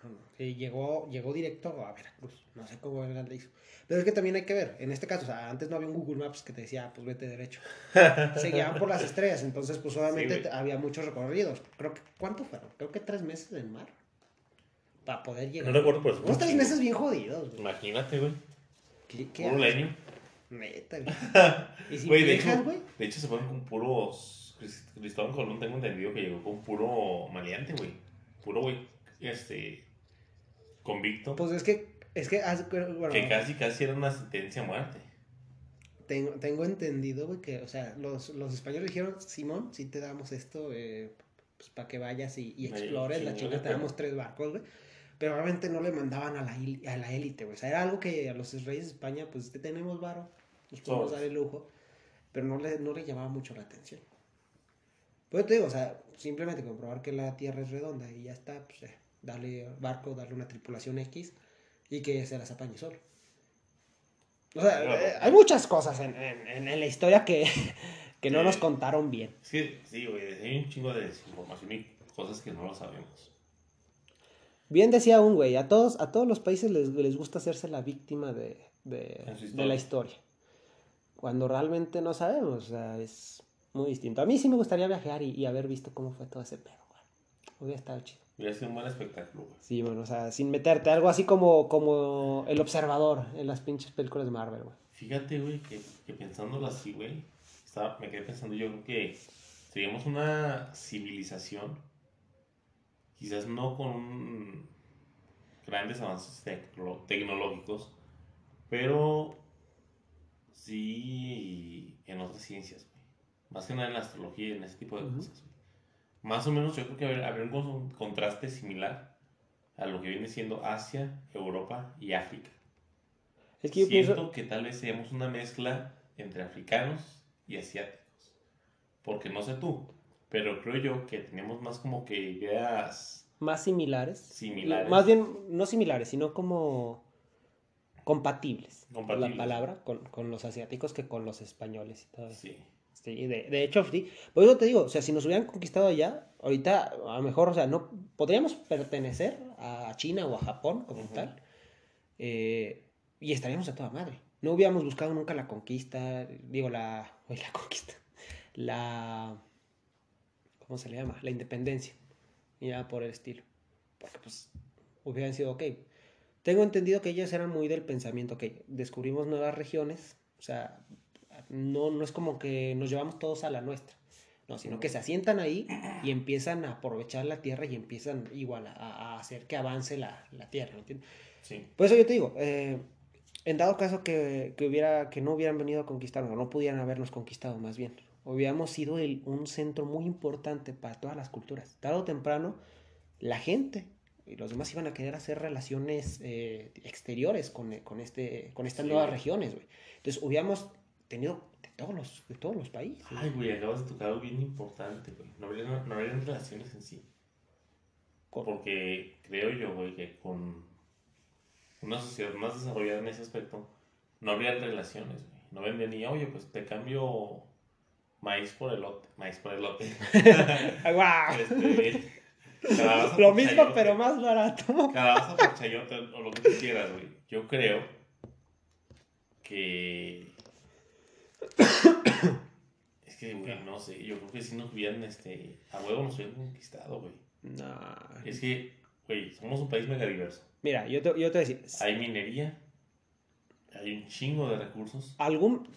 no, no. Sí, llegó, llegó directo a Veracruz. No sé cómo verga le hizo. Pero es que también hay que ver. En este caso, o sea, antes no había un Google Maps que te decía, ah, pues vete derecho. Se guiaban por las estrellas. Entonces, pues obviamente Sí, había muchos recorridos. Creo que, ¿cuánto fueron? Creo que tres meses en mar. Para poder llegar. No recuerdo, pero es Unos tres meses bien jodidos, güey. Imagínate, güey. ¿Qué, qué Puro haces? Lenin. Neta, güey. Y si Güey, me de hecho, güey. de hecho se fueron con puros. Cris- Cristóbal Colón tengo entendido que llegó con puro maleante, güey. Puro, güey, este. Convicto. Pues es que, es que, haz- bueno, que casi, casi era una sentencia a muerte. Tengo, tengo entendido, güey, que, o sea, los, los españoles dijeron, Simón, si te damos esto, eh, pues para que vayas y, y Ahí, explores, la chinga, te pero- damos tres barcos, güey. Pero obviamente no le mandaban a la, a la élite, güey. O sea, era algo que a los reyes de España, pues, te tenemos varo, nos podemos dar el lujo, pero no le, no le llamaba mucho la atención. Pues te digo, o sea, simplemente comprobar que la Tierra es redonda y ya está, pues, eh, darle barco, darle una tripulación X y que se las apañe solo. O sea, Claro. eh, hay muchas cosas en, en- la historia que, que no Sí. nos contaron bien. Que, sí, güey, hay un chingo de desinformación y cosas que no lo sabemos. Bien decía un güey, a todos, a todos los países les, les gusta hacerse la víctima de, de- de la historia. cuando realmente no sabemos. O sea, es muy distinto. A mí sí me gustaría viajar y, y haber visto cómo fue todo ese pedo, güey. Hubiera estado chido. Hubiera sido un buen espectáculo, güey. Sí, bueno, o sea, sin meterte. Algo así como, como El Observador en las pinches películas de Marvel, güey. Fíjate, güey, que, que pensándolo así, güey, estaba- me quedé pensando, yo creo que seríamos una civilización, quizás no con un- grandes avances tecno- tecnológicos, pero sí en otras ciencias, güey. Más que nada en la astrología y en ese tipo de Ujú. cosas, güey. Más o menos yo creo que habría habría un con- contraste similar a lo que viene siendo Asia, Europa y África. Es que yo Siento pienso. que tal vez seamos una mezcla entre africanos y asiáticos. Porque no sé tú, pero creo yo que tenemos más como que ideas Más similares. similares. Más bien, no similares, sino como compatibles. Compatibles. La palabra con, con los asiáticos que con los españoles y todo eso. Sí. Sí, de, de hecho, sí. Por eso te digo, o sea, si nos hubieran conquistado allá, ahorita a lo mejor, o sea, no podríamos pertenecer a China o a Japón como tal, eh, y estaríamos a toda madre. No hubiéramos buscado nunca la conquista, digo, la, uy, la conquista, la, ¿cómo se le llama? La independencia, y ya por el estilo. Porque pues hubieran sido, ok, tengo entendido que ellos eran muy del pensamiento, ok, descubrimos nuevas regiones, o sea, no, no es como que nos llevamos todos a la nuestra, no, sino que se asientan ahí y empiezan a aprovechar la tierra y empiezan igual a, a hacer que avance la, la tierra, ¿me entiendes? Sí. Por eso yo te digo, eh, en dado caso que, que hubiera, que no hubieran venido a conquistarnos, o no pudieran habernos conquistado más bien, hubiéramos sido el- un centro muy importante para todas las culturas. Tarde o temprano, la gente y los demás iban a querer hacer relaciones eh, exteriores con, con, este, con estas Sí. nuevas regiones, güey. Entonces hubiéramos tenido de todos los, de todos los países. Ay, güey, acabas de tocar algo bien importante, güey. No habrían, no habrían relaciones en sí. Con- Porque creo yo, güey, que con una sociedad más desarrollada en ese aspecto, no habría relaciones, güey. No vendría, oye, pues te cambio maíz por elote. Maíz por elote. ¡Ay, guau! Este, calabaza Lo por mismo, chayote. pero más barato. Calabaza por chayote o lo que tú quieras, güey. Yo creo que. Es que, güey, no sé. Yo creo que si nos hubieran, este. A huevo nos hubieran conquistado, güey. No. Es que, güey, somos un país mega diverso. Mira, yo te, yo te voy a decir, Hay minería, hay un chingo de recursos algún,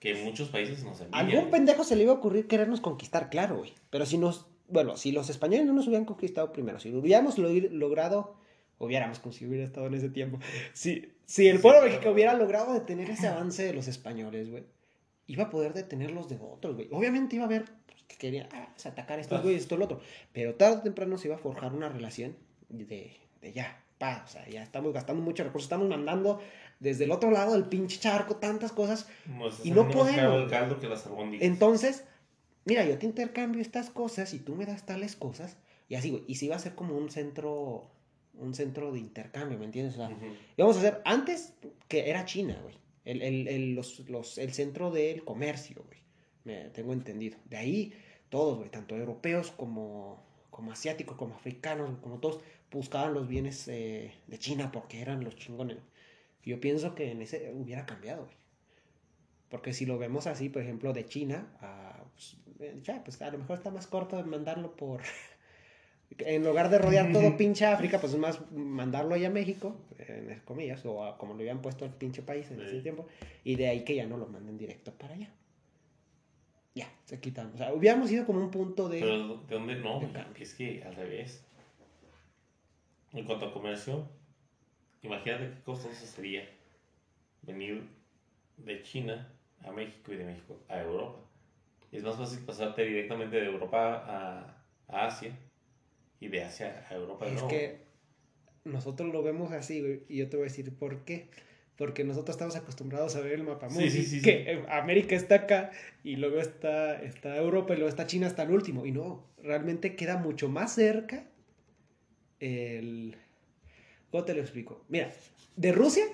que muchos países nos envían. algún pendejo se le iba a ocurrir querernos conquistar, claro, güey. Pero si nos, bueno, si los españoles no nos hubieran conquistado primero, si hubiéramos lo- logrado, hubiéramos hubiera estado en ese tiempo. Si, si el Sí, pueblo claro. mexicano hubiera logrado detener ese avance de los españoles, güey, iba a poder detener los de otros, güey. Obviamente iba a haber pues, que querían ah, pues, atacar a estos Ah. güeyes, esto, lo otro. Pero tarde o temprano se iba a forjar una relación de, de ya, pa, o sea, ya estamos gastando muchos recursos, estamos mandando desde el otro lado del pinche charco tantas cosas Nos y no podemos. el caldo que las entonces, mira, yo te intercambio estas cosas y tú me das tales cosas. Y así, güey. Y si va a ser como un centro, un centro de intercambio, ¿me entiendes? O sea, Ujú. íbamos a hacer antes que era China, güey. El, el, el, los, los- el centro del comercio, güey. Me, tengo entendido. De ahí, todos, güey, tanto europeos como, como asiáticos, como africanos, como todos, buscaban los bienes eh, de China porque eran los chingones. Yo pienso que en ese hubiera cambiado, güey. Porque si lo vemos así, por ejemplo, de China a. Pues, eh, ya, pues a lo mejor está más corto de mandarlo por. En lugar de rodear todo pinche África, pues es más mandarlo allá a México, en comillas, o a como lo habían puesto al pinche país en ese tiempo, y de ahí que ya no lo manden directo para allá. Ya, se quitan. O sea, hubiéramos ido como un punto de. Pero ¿de dónde no? de. Es que al revés. En cuanto a comercio, imagínate qué costoso sería venir de China a México y de México a Europa. Es más fácil pasarte directamente de Europa a, a Asia y de Asia a Europa. Es nuevo. que nosotros lo vemos así, güey, y yo te voy a decir por qué. Porque nosotros estamos acostumbrados a ver el mapa Sí, sí, sí, que América está acá y luego está, está Europa y luego está China hasta el último. Y no, realmente queda mucho más cerca el... ¿Cómo te lo explico? Mira, de Rusia,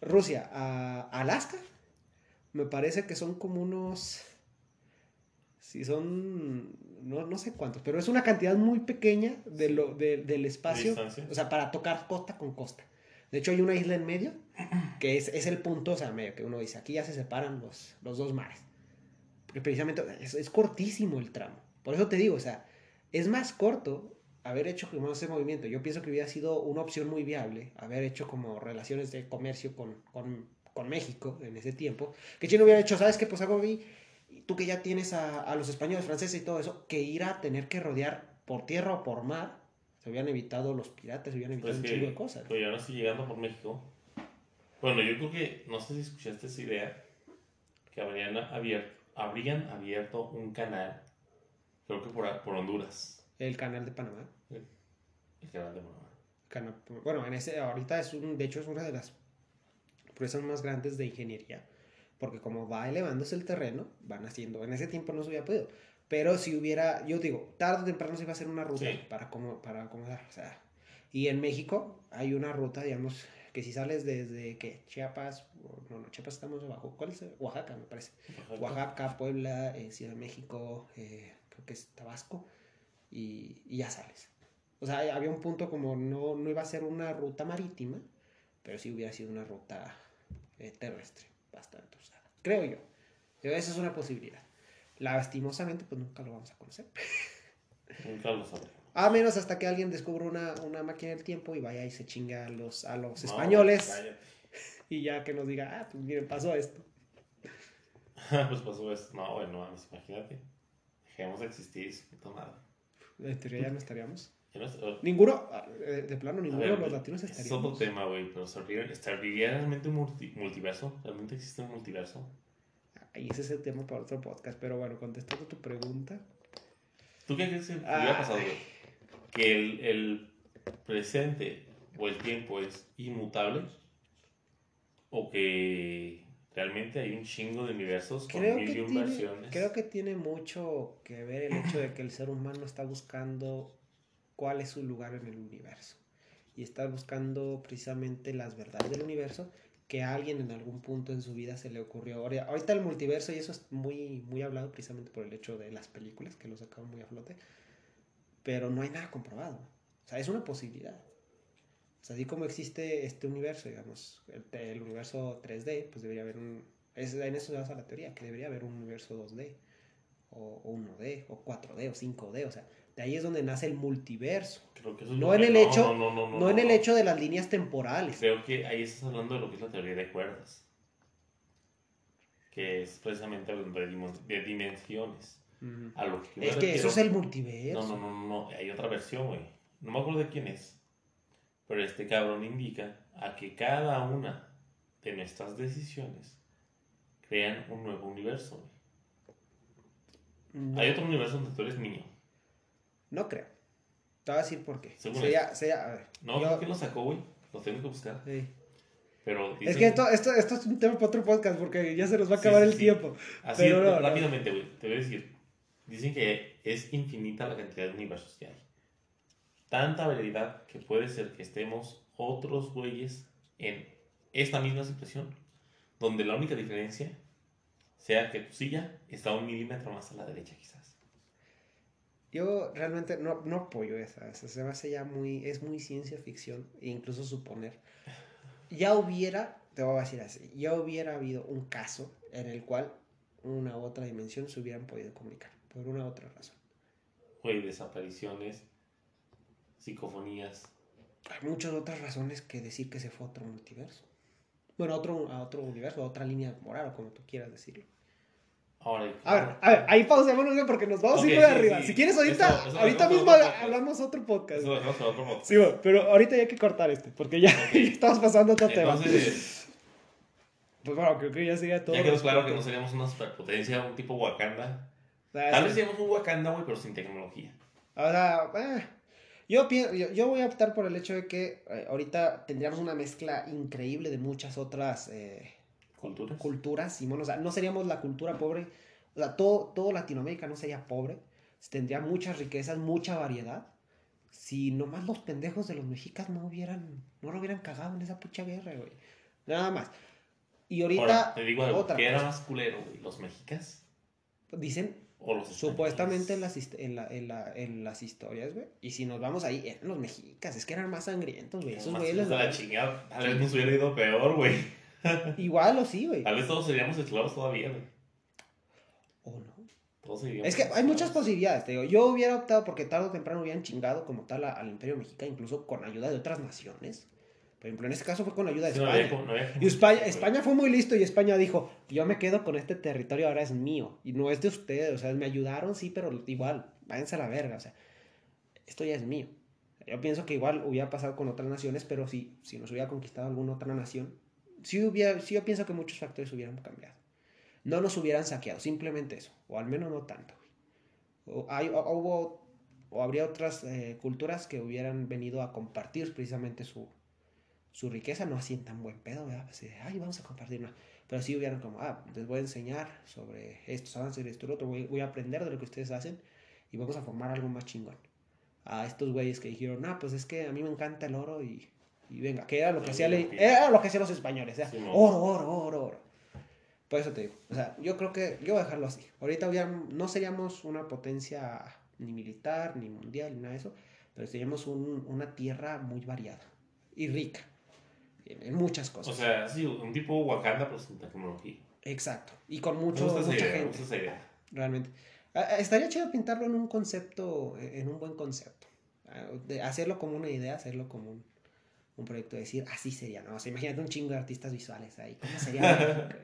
Rusia a Alaska, me parece que son como unos... Si son... No, no sé cuántos, pero es una cantidad muy pequeña de lo, de- del espacio. O sea, para tocar costa con costa. De hecho, hay una isla en medio que es, es el punto, o sea, medio que uno dice, aquí ya se separan los, los dos mares. Pero precisamente es, es cortísimo el tramo. Por eso te digo, o sea, es más corto haber hecho como ese movimiento. Yo pienso que hubiera sido una opción muy viable haber hecho como relaciones de comercio con, con, con México en ese tiempo. Que China hubiera hecho, ¿sabes qué? Pues hago vi, tú que ya tienes a, a los españoles, franceses y todo eso, que ir a tener que rodear por tierra o por mar, se hubieran evitado los piratas, se hubieran evitado Pues un chingo de cosas. Pues yo no estoy llegando por México. Bueno, yo creo que, no sé si escuchaste esa idea, que habrían abierto, habrían abierto un canal, creo que por, por Honduras. El canal de Panamá. El canal de Panamá. Bueno, en ese, ahorita es un, de hecho es una de las empresas más grandes de ingeniería, porque como va elevándose el terreno, van haciendo, en ese tiempo no se hubiera podido, pero si hubiera, yo digo, tarde o temprano se iba a hacer una ruta Sí. para, como, para acomodar, o sea, y en México hay una ruta, digamos, que si sales desde, ¿qué? Chiapas, no, no, Chiapas estamos abajo, ¿cuál es? Oaxaca, me parece. Oaxaca, Puebla, eh, Ciudad de México, eh, creo que es Tabasco, y, y ya sales. O sea, había un punto como no, no iba a ser una ruta marítima, pero sí hubiera sido una ruta eh, terrestre, bastante. Sea, creo yo. Esa es una posibilidad. Lastimosamente, pues nunca lo vamos a conocer. Nunca lo sabré. A menos hasta que alguien descubra una, una máquina del tiempo y vaya y se chinga a los, a los No, españoles y ya que nos diga, ah, pues miren, pasó esto. pues pasó esto. No, bueno, imagínate. Dejemos de existir, puta madre. En teoría ya no estaríamos. Ya no es- oh, Ninguno, ah, eh, de plano, a ninguno ver, de los latinos Es otro estaríamos. tema, güey, pero ¿estaría, estaría realmente un multi- multiverso? ¿Realmente existe un multiverso? Ahí ese es el tema para otro podcast, pero bueno, contestando tu pregunta. ¿Tú qué crees que hubiera pasado, güey? ¿Que el, el presente o el tiempo es inmutable? ¿O que realmente hay un chingo de universos con Creo mil y un tiene, versiones? creo que tiene mucho que ver el hecho de que el ser humano está buscando cuál es su lugar en el universo. Y está buscando precisamente las verdades del universo que a alguien en algún punto en su vida se le ocurrió. Ahora- Ahorita el multiverso, y eso es muy, muy hablado precisamente por el hecho de las películas, que lo sacaron muy a flote, pero no hay nada comprobado. O sea, es una posibilidad. O sea, así como existe este universo, digamos, el, el universo 3D, pues debería haber un... Es, en eso se basa la teoría, que debería haber un universo 2D, o, o 1D, o 4D, o 5D, o sea, de ahí es donde nace el multiverso. Creo que eso es No en el no, hecho- no, no, no, en el hecho de las líneas temporales. Creo que ahí estás hablando de lo que es la teoría de cuerdas. Que es precisamente hablando de, dimensiones. A lo que Es que eso es el multiverso. No, no, no, no, no, hay otra versión, güey. No me acuerdo de quién es. Pero este cabrón indica a que cada una de nuestras decisiones crean un nuevo universo. No, Hay otro universo donde tú eres niño. no creo. Te voy a decir por qué. Sería, sería, a ver, No, yo- creo que lo sacó, güey. Lo tengo que buscar. sí. Pero Es dicen- que esto, esto, esto es un tema para otro podcast porque ya se nos va a acabar sí, el sí. tiempo. Así pero no. rápidamente, güey. Te voy a decir. Dicen que es infinita la cantidad de universos que hay. Tanta variedad que puede ser que estemos otros güeyes en esta misma situación, donde la única diferencia sea que tu silla está un milímetro más a la derecha, quizás. Yo realmente no, no apoyo esa. esa se me hace ya muy. Es muy ciencia ficción. E incluso suponer. Ya hubiera. Te voy a decir así. Ya hubiera habido un caso en el cual una u otra dimensión se hubieran podido comunicar. Por una u otra razón. Güey, desapariciones, psicofonías. Hay muchas otras razones que decir que se fue a otro multiverso. Bueno, a otro, a otro universo, a otra línea moral, o como tú quieras decirlo. Ahora, A ver, a ver, ahí pausémonos porque nos vamos a ir muy sí, arriba. sí. Si quieres, ahorita, Eso- eso ahorita mismo hablamos otro podcast. eso otro. Sí, bueno, pero ahorita ya hay que cortar este, porque ya Ok. estamos pasando a otro tema. Entonces, Pues bueno, creo que ya sería todo. ya quedó claro que no seríamos una superpotencia, un tipo Wakanda. Ah, Tal vez seríamos un Wakanda, güey, pero sin tecnología. O sea, eh, yo, yo, yo voy a optar por el hecho de que eh, ahorita tendríamos una mezcla increíble de muchas otras eh, ¿Culturas? culturas, Simón. O sea, no seríamos la cultura pobre. O sea, todo, todo Latinoamérica no sería pobre. Tendría muchas riquezas, mucha variedad. Si nomás los pendejos de los mexicas no hubieran, no lo hubieran cagado en esa pucha guerra, güey. Nada más. Y ahorita, Ahora, te digo algo, otra ¿qué era más culero, güey? ¿Los mexicas dicen, O los Supuestamente en las, en, la- en, la- en las historias, güey. Y si nos vamos ahí, eran los mexicas. Es que eran más sangrientos, güey. Esos güeyes la chingada. Tal vez nos hubiera ido peor, güey. Igual o sí, güey. Tal vez todos seríamos esclavos todavía, güey. O no. Todos seríamos Es que hay muchas posibilidades, te digo. Yo hubiera optado porque tarde o temprano hubieran chingado como tal a- al Imperio Mexicano, incluso con ayuda de otras naciones. Por ejemplo, en este caso fue con ayuda de Sí, no España. había como- no había como- Y España, España fue muy listo y España dijo, yo me quedo con este territorio, ahora es mío. Y no es de ustedes, o sea, me ayudaron, sí, pero igual, váyanse a la verga, o sea, esto ya es mío. Yo pienso que igual hubiera pasado con otras naciones, pero sí, si nos hubiera conquistado alguna otra nación, sí, hubiera, sí yo pienso que muchos factores hubieran cambiado. No nos hubieran saqueado, simplemente eso, o al menos no tanto. O, hay, o- hubo, o habría otras eh, culturas que hubieran venido a compartir precisamente su, su riqueza, no así en tan buen pedo, ¿verdad? Así de, ay, vamos a compartir, no. Pero sí hubieran como, ah, les voy a enseñar sobre estos avances, esto y lo otro, voy, voy a aprender de lo que ustedes hacen y vamos a formar algo más chingón. A estos güeyes que dijeron, ah, pues es que a mí me encanta el oro y, y venga, que era lo que, hacía, era lo que hacían los españoles, ¿eh? Sí, no. oro, oro, oro, oro. Por eso te digo, o sea, yo creo que yo voy a dejarlo así. Ahorita no seríamos una potencia ni militar, ni mundial, ni nada de eso, pero seríamos un- una tierra muy variada y rica en, muchas cosas. O sea, sí, un tipo Wakanda, pero sin tecnología. Exacto. Y con mucho, mucha idea, gente, esa idea. realmente. Estaría chido pintarlo en un concepto, en un buen concepto. De hacerlo como una idea, hacerlo como un, un proyecto, decir, así sería, ¿no? O sea, imagínate un chingo de artistas visuales ahí. ¿Cómo sería?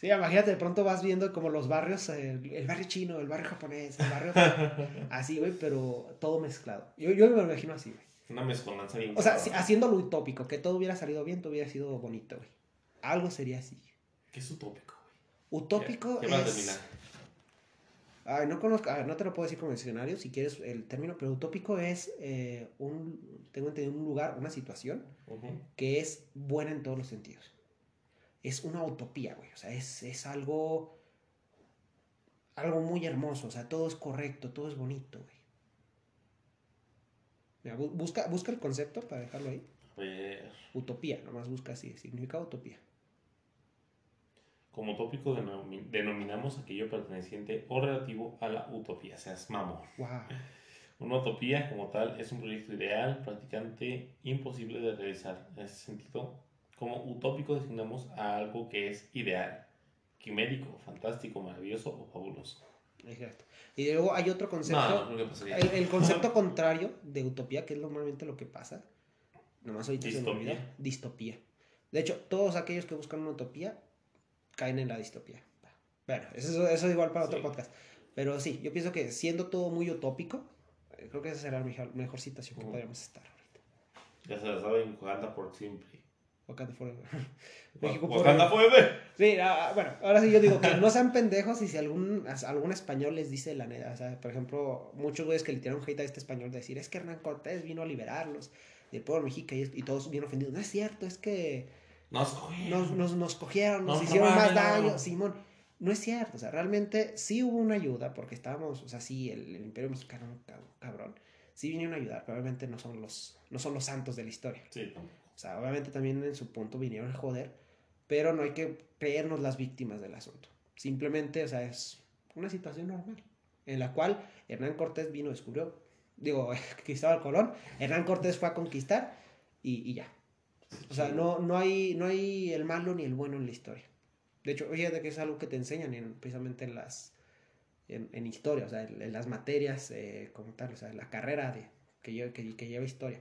Sí, imagínate, de pronto vas viendo como los barrios, el, el barrio chino, el barrio japonés, el barrio... así, güey, pero todo mezclado. Yo, yo me lo imagino así, güey. Una mezcolanza bien O sea, si- haciéndolo utópico, que todo hubiera salido bien, todo hubiera sido bonito, güey. Algo sería así. ¿Qué es utópico, güey? Utópico ¿Qué a es... terminar? Ay, no conozco, a ver, no te lo puedo decir como diccionario si quieres el término, pero utópico es eh, un, tengo entendido, un lugar, una situación que es buena en todos los sentidos. Es una utopía, güey. O sea, es, es algo, algo muy hermoso. O sea, todo es correcto, todo es bonito, güey. Mira, bu- busca, busca el concepto para dejarlo ahí. A ver, Utopía, nomás busca así, significa utopía. como tópico denomi- denominamos aquello perteneciente o relativo a la utopía, o sea, es mamón. Wow. Una utopía como tal es un proyecto ideal, practicante, imposible de realizar. En ese sentido, como utópico designamos a algo que es ideal, quimérico, fantástico, maravilloso o fabuloso. Exacto. Y luego hay otro concepto. No, no. El, el concepto contrario de utopía, que es normalmente lo que pasa, nomás ahorita se me Distopía. olvida, distopía. De hecho, todos aquellos que buscan una utopía caen en la distopía. Bueno, eso, eso es igual para otro Sí. podcast. Pero sí, yo pienso que siendo todo muy utópico, eh, creo que esa será la mejor, mejor situación que podríamos estar ahorita. Ya se la saben, Wakanda por siempre. Wakanda forever. México Wakanda forever. Sí, ah, bueno, ahora sí yo digo que no sean pendejos y si algún, algún español les dice la neta, o sea, por ejemplo, muchos güeyes que le tiraron hate a este español de decir, es que Hernán Cortés vino a liberarlos del pueblo mexica y, y todos bien ofendidos, no es cierto, es que Nos cogieron. nos, nos, nos cogieron, nos Nos hicieron más daño, Simón, no es cierto, o sea, realmente sí hubo una ayuda porque estábamos, o sea, sí, el, el imperio mexicano, cab- cabrón, sí vinieron a ayudar, pero obviamente no son los, no son los santos de la historia. Sí. O sea, obviamente también en su punto vinieron a joder, pero no hay que creernos las víctimas del asunto. Simplemente, o sea, es una situación normal en la cual Hernán Cortés vino, descubrió, digo, Cristóbal Colón, Hernán Cortés fue a conquistar y, y ya. O sea, no, no, hay, no hay el malo ni el bueno en la historia. De hecho, fíjate que es algo que te enseñan en, precisamente en las en, en historia, o sea, en, las materias eh, como tal, o sea, en la carrera de, que, lleva, que, que lleva historia.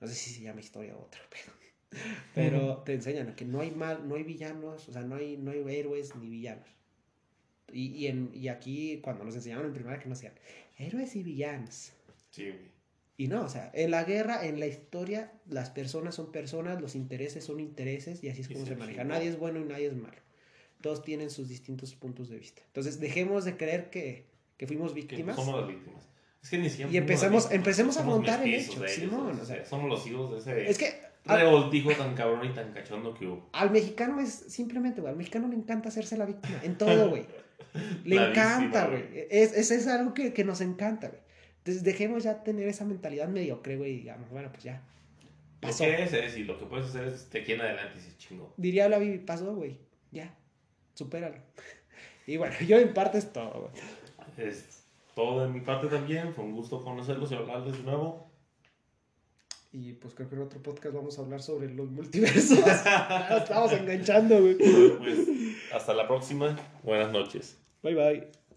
No sé si se llama historia o otra, pero, pero te enseñan a que no hay mal, no hay villanos, o sea, no hay, no hay héroes ni villanos. Y, y, en, y aquí, cuando nos enseñaban en primaria, que nos decían, héroes y villanos. Sí, güey. Y no, o sea, en la guerra, en la historia, las personas son personas, los intereses son intereses y así es como se se maneja. Nadie es bueno y nadie es malo. Todos tienen sus distintos puntos de vista. Entonces, dejemos de creer que, que fuimos Que víctimas. somos las víctimas. Es que ni siquiera Y empezamos- empecemos a afrontar el hecho, ellos, Simón, o o sea. somos los hijos de ese Es que revoltijo tan cabrón y tan cachondo que hubo. al mexicano es simplemente, güey, al mexicano le encanta hacerse la víctima. En todo, güey. Le Clarísimo, encanta, güey. Es, es, es algo que, que nos encanta, güey. Entonces, dejemos ya tener esa mentalidad mediocre, güey, y digamos, bueno, pues ya. Lo Pasó. que es, es, y lo que puedes hacer es de aquí en adelante y se chingó. Diría la Bibi, pasó, güey. Ya. Supéralo. Y bueno, yo en parte es todo, güey. Es todo de mi parte también. Fue un gusto conocerlos y hablarles de nuevo. Y pues creo que en otro podcast vamos a hablar sobre los multiversos. Estamos enganchando, güey. Pues hasta la próxima. Buenas noches. Bye bye.